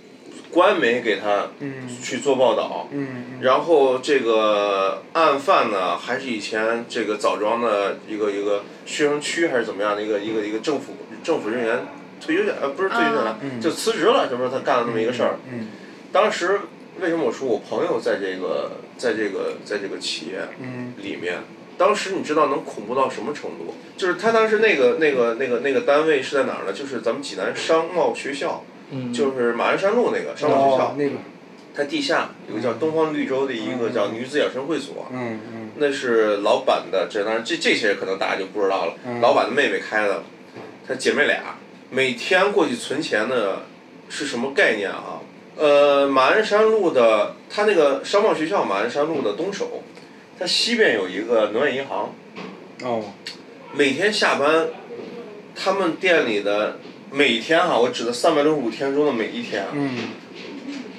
官媒给他嗯。去做报道，嗯然后这个案犯呢，还是以前这个枣庄的一个一个学生区还是怎么样的一个一个一个政府政府人员退休下呃不是退休下来、嗯。就辞职了，是不是他干了这么一个事儿？嗯。当时为什么我说我朋友在这个在这个在这个企业嗯里面？当时你知道能恐怖到什么程度？就是他当时那个那个那个那个单位是在哪儿呢？就是咱们济南商贸学校，嗯就是马鞍山路那个商贸学校哦，那个它地下有个叫东方绿洲的一个叫女子养生会所，嗯嗯那是老板的，这当然这这些可能大家就不知道了。嗯老板的妹妹开的，她姐妹俩每天过去存钱的，是什么概念啊？呃，马鞍山路的，它那个商贸学校马鞍山路的东首，它西边有一个农业银行，哦。每天下班，他们店里的每天哈、我指的三百六十五天中的每一天，嗯。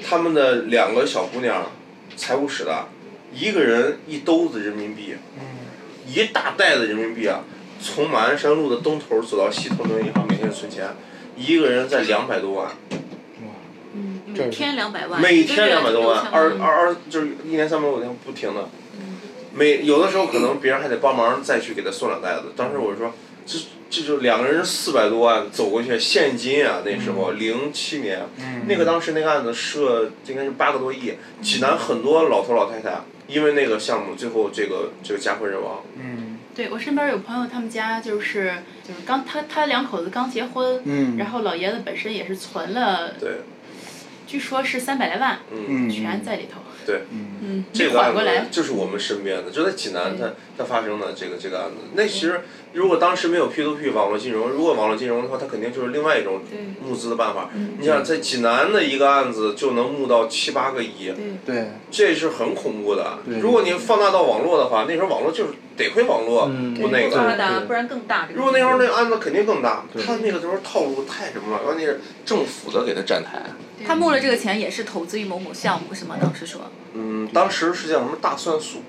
他们的两个小姑娘，财务室的，一个人一兜子人民币，一大袋子人民币啊，从马鞍山路的东头走到西头农业银行，每天存钱，一个人在两百多万，每天两百万，每天两百多万，二嗯二二就是一年三百五天不停的，每有的时候可能别人还得帮忙再去给他送两袋子，当时我说这这就两个人四百多万走过去，现金啊那时候零七年。嗯。那个当时那个案子涉应该是八个多亿，济南很多老头老太太因为那个项目最后这个这个家破人亡。嗯。对我身边有朋友，他们家就是就是刚他他两口子刚结婚，嗯。然后老爷子本身也是存了，对，据说是三百来万，嗯，嗯全在里头。对，嗯，没这个案子。就是我们身边的，就在济南它它发生的这个这个案子。那其实如果当时没有 P to P 网络金融，如果网络金融的话，它肯定就是另外一种募资的办法。你想在济南的一个案子就能募到七八个亿，对这是很恐怖的。如果你放大到网络的话，那时候网络就是得亏网络嗯不那个。不然更大。如果那时候那个案子肯定更大，他那个时候套路太什么了，关键是政府的给他站台。他募了这个钱也是投资于某某项目是吗？当时说，嗯，当时是叫什么大蒜素，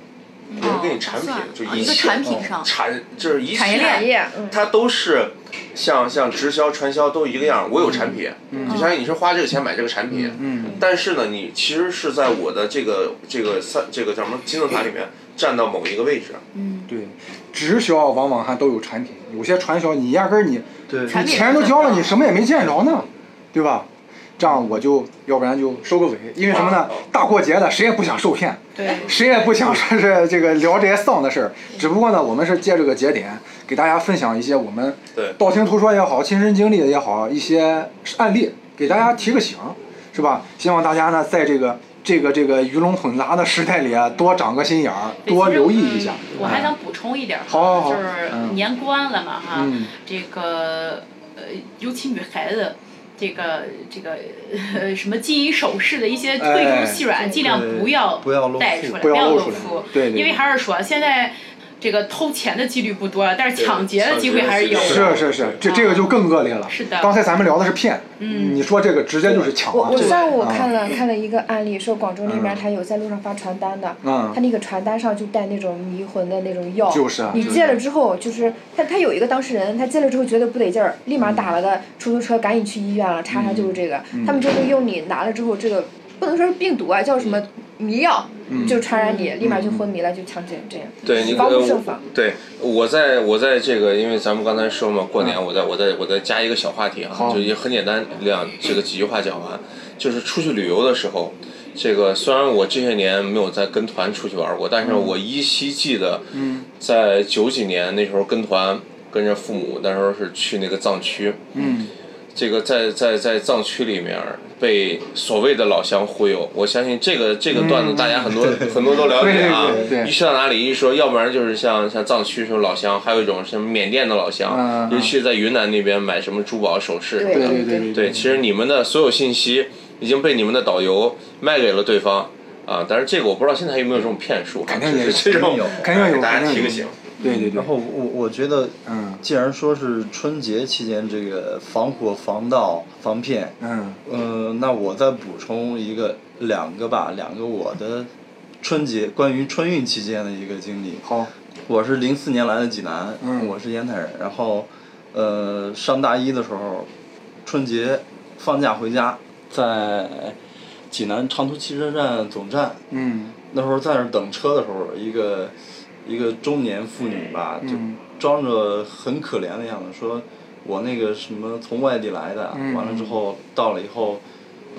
也是给你产品，就啊一个切产品上。产就是一产业切链业，嗯，它都是像像直销、传销都一个样。我有产品，就相当于你是花这个钱买这个产品，嗯。但是呢，你其实是在我的这个这个三这个叫什么金字塔里面占到某一个位置。对，直销往往还都有产品，有些传销你压根儿你你钱都交了，你什么也没见着呢，对吧？这样我就要不然就收个尾，因为什么呢？大过节的谁也不想受骗，对，谁也不想说是这个聊这些丧的事儿。只不过呢，我们是借这个节点给大家分享一些我们对道听途说也好，亲身经历的也好，一些案例，给大家提个醒，是吧？希望大家呢，在这个这个这个鱼龙混杂的时代里啊，多长个心眼儿，多留意一下。嗯我还想补充一点儿，好好好就是嗯年关了嘛哈，嗯这个呃，尤其女孩子。这个这个呃什么金银首饰的一些贵哎重细软，尽量不要不要带出来，不要露露出因为还是说现在这个偷钱的几率不多，但是抢劫的机会还是有的。是是是，这这个就更恶劣了。是的。刚才咱们聊的是骗，嗯。你说这个直接就是抢啊。我我上午啊。看了看了一个案例，说广州那边嗯。他有在路上发传单的，嗯。他那个传单上就带那种迷魂的那种药，就是啊你借了之后，就是他他有一个当事人，他借了之后觉得不得劲儿，立马打了个出租车，赶紧去医院了，查查就是这个，嗯他们就会用你拿了之后这个。不能说是病毒啊，叫什么迷药就传染你，立马就昏迷了，就像这这样。对，你防不呃胜防。对，我在我在这个，因为咱们刚才说嘛，过年我再我再我再加一个小话题哈，就也很简单，两这个几句话讲完，就是出去旅游的时候，这个虽然我这些年没有再跟团出去玩过，但是我依稀记得，在九几年那时候跟团跟着父母，那时候是去那个藏区，嗯，这个在在在藏区里面被所谓的老乡忽悠，我相信这个这个段子大家很多、很多都了解啊。一去到哪里一说，要不然就是像像藏区这种老乡，还有一种是缅甸的老乡，尤其在云南那边买什么珠宝首饰什么对的。对对对对，其实你们的所有信息已经被你们的导游卖给了对方啊，但是这个我不知道现在还有没有这种骗术啊，肯定也就是这种肯定大家提个醒。对对对。然，后我我觉得，嗯。既然说是春节期间这个防火、防盗、防骗，嗯。呃，那我再补充一个两个吧，两个我的春节关于春运期间的一个经历。好，我是零四年来的济南，嗯。我是烟台人。然后，呃，上大一的时候，春节放假回家，在济南长途汽车站总站，嗯。那时候在那儿等车的时候，一个一个中年妇女吧，就嗯装着很可怜的样子，说我那个什么从外地来的，嗯。完了之后到了以后，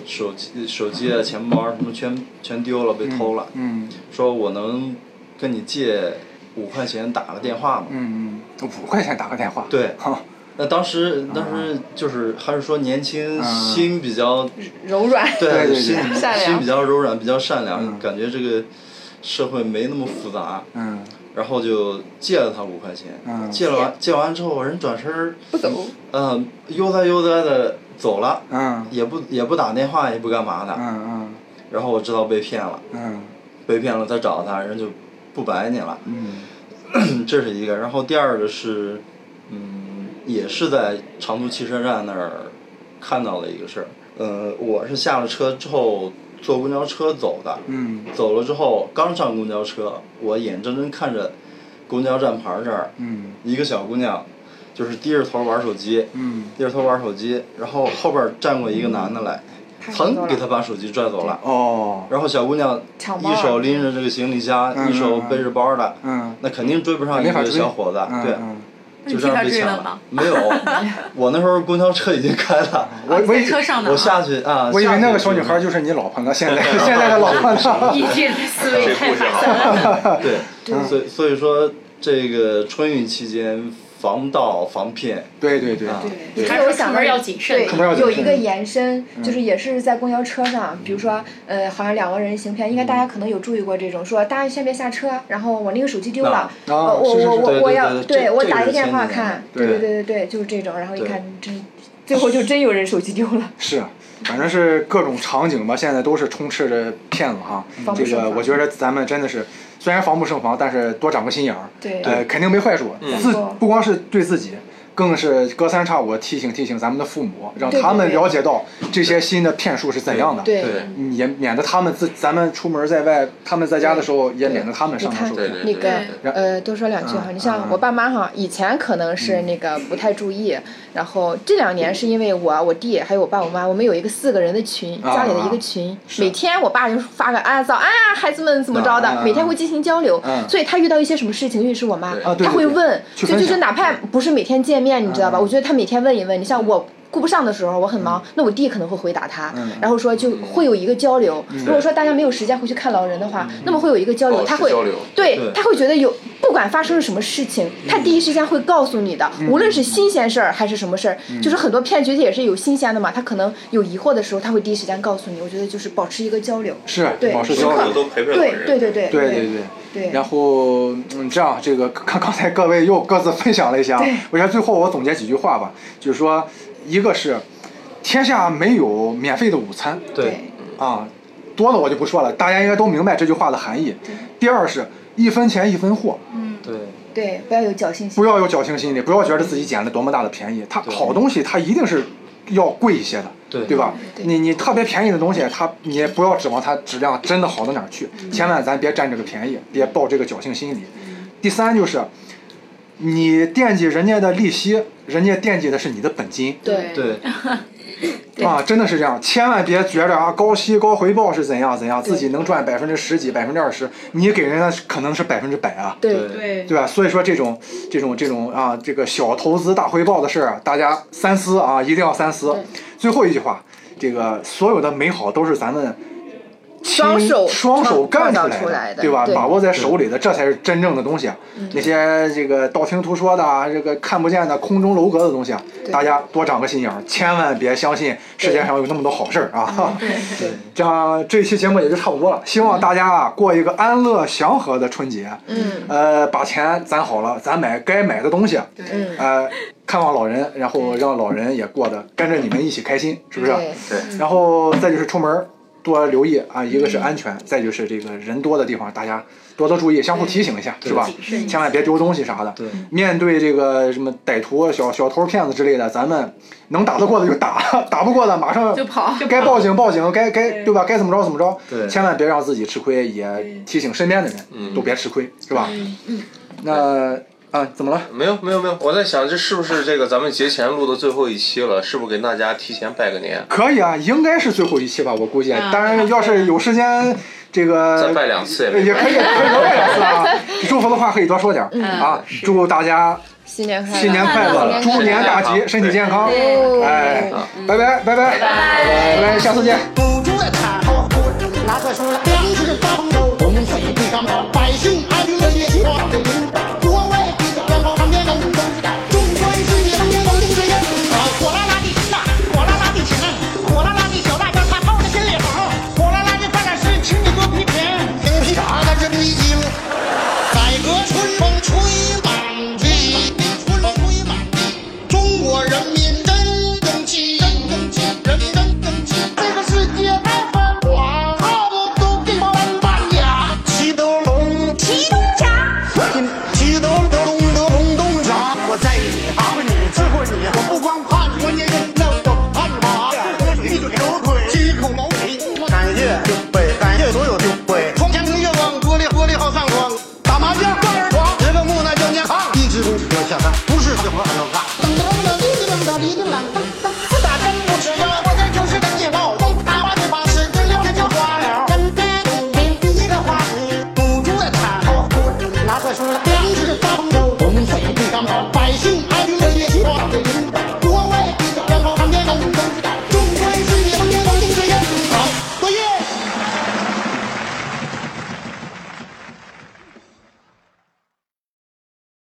手机手机啊、钱包什么全全丢了，被偷了，嗯说我能跟你借五块钱打个电话吗？嗯嗯，五块钱打个电话，对。好，那当时当时就是还是说年轻嗯。心比较柔软。对心心比较柔软，比较善良，嗯。感觉这个社会没那么复杂。嗯。然后就借了他五块钱，嗯。借了完借完之后，人转身儿，不走，嗯、悠哉悠哉的走了，嗯。也不也不打电话，也不干嘛的。嗯。然后我知道被骗了，嗯。被骗了，再找他，人就不白你了。嗯。[clears throat] 这是一个，然后第二个是，嗯，也是在长途汽车站那儿看到了一个事儿。呃，我是下了车之后坐公交车走的，嗯。走了之后刚上公交车，我眼睁睁看着公交站牌儿这儿嗯。一个小姑娘，就是低着头玩手机，嗯。低着头玩手机，然后后边站过一个男的来，噌他走了给他把手机拽走了。哦。然后小姑娘一手拎着这个行李箱，嗯一手背着包的，嗯。那肯定追不上一个小伙子，对，嗯就这样被抢了吗没有，[laughs] 我那时候公交车已经开了，我我车上呢。我下去啊，我以为下去那个小女孩就是你老婆呢，现在 [laughs] 现在的老婆呢，你这思维太发散了。[laughs] 对，所以所以说这个春运期间防盗防骗，对对对。啊这还有我想到是出门要谨慎。有一个延伸，就是也是在公交车上，比如说，呃，好像两个人行骗，应该大家可能有注意过这种，说大家先别下车，然后我那个手机丢了，我我我对对我要对我打一个电话看，对。对对对对，就是这种，然后一看真，最后就真有人手机丢了。[laughs] 是，反正是各种场景吧，现在都是充斥着骗子哈。这个我觉得咱们真的是，虽然防不胜防，但是多长个心眼儿，对呃，肯定没坏处。自不光是对自己，更是隔三差五提醒提醒咱们的父母，让他们了解到这些新的骗术是怎样的。对。也免得他们自咱们出门在外，他们在家的时候也免得他们上当受骗。那个呃，多说两句哈，嗯你像嗯。我爸妈哈，以前可能是那个不太注意，然后这两年是因为我、我弟还有我爸我妈，我们有一个四个人的群，啊家里的一个群，是。每天我爸就发个啊早安啊，孩子们怎么着的，每天会进行交流，嗯。所以他遇到一些什么事情，因为是我妈，对啊对他会问，就就是哪怕不是每天见面，你知道吧？嗯我觉得他每天问一问，你像我。顾不上的时候，我很忙，那我弟可能会回答他，嗯。然后说就会有一个交流。如果说大家没有时间回去看老人的话，那么会有一个交流，他会对对。他会觉得有不管发生了什么事情，他第一时间会告诉你的，无论是新鲜事儿还是什么事儿，就是很多骗局也是有新鲜的嘛，他可能有疑惑的时候，他会第一时间告诉你。我觉得就是保持一个交流，是对保持交流。时刻。都陪陪老对人。对对对对对对。对。然后，嗯，这样，这个刚刚才各位又各自分享了一下，我觉得最后我总结几句话吧，就是说，一个是天下没有免费的午餐。对，啊，多了我就不说了，大家应该都明白这句话的含义。第二是一分钱一分货，嗯。对，对，不要有侥幸心。不。要有侥幸心理，不要觉得自己捡了多么大的便宜，它好东西它一定是要贵一些的，对。对吧？你你特别便宜的东西，它你也不要指望它质量真的好到哪儿去，千万咱别占这个便宜，别抱这个侥幸心理。第三就是，你惦记人家的利息，人家惦记的是你的本金。对。对，[laughs] 啊，真的是这样，千万别觉着啊高息高回报是怎样怎样，自己能赚百分之十几、百分之二十，你给人家可能是百分之百啊，对。对。对。吧？所以说这种这种这种啊，这个小投资大回报的事儿啊，大家三思啊，一定要三思。最后一句话，这个所有的美好都是咱们亲双手双手干出来的对吧？把握在手里的，这才是真正的东西啊。那些这个道听途说的啊，这个看不见的空中楼阁的东西啊，大家多长个心眼儿，千万别相信世界上有那么多好事儿啊。[laughs] 对，这样这一期节目也就差不多了，希望大家啊过一个安乐祥和的春节。嗯呃，把钱攒好了，咱买该买的东西。嗯，呃，看望老人，然后让老人也过得跟着你们一起开心，是不是？对对，然后再就是出门儿多留意啊，一个是安全，再就是这个人多的地方，大家多多注意，相互提醒一下，是吧千万别丢东西啥的。对面对这个什么歹徒、小小偷、骗子之类的，咱们能打得过的就打，[laughs] 打不过的马上就跑该报警报警，该该对吧？该怎么着怎么着。对千万别让自己吃亏，也提醒身边的人嗯都别吃亏，是吧？那啊，怎么了？没有没有没有，我在想这是不是这个咱们节前录的最后一期了？是不是给大家提前拜个年？可以啊，应该是最后一期吧，我估计。啊当然，要是有时间，这个再拜两次也也可以，可以多拜两次啊。[laughs] 祝福的话可以多说点儿啊。祝大家新年快乐，新年快乐，新猪年大吉，身体健康。哎，拜拜拜拜拜拜，下次见。不住在谈好，拿出来说了粮食大丰收，洪水地上跑，百姓安居乐业，花的领导，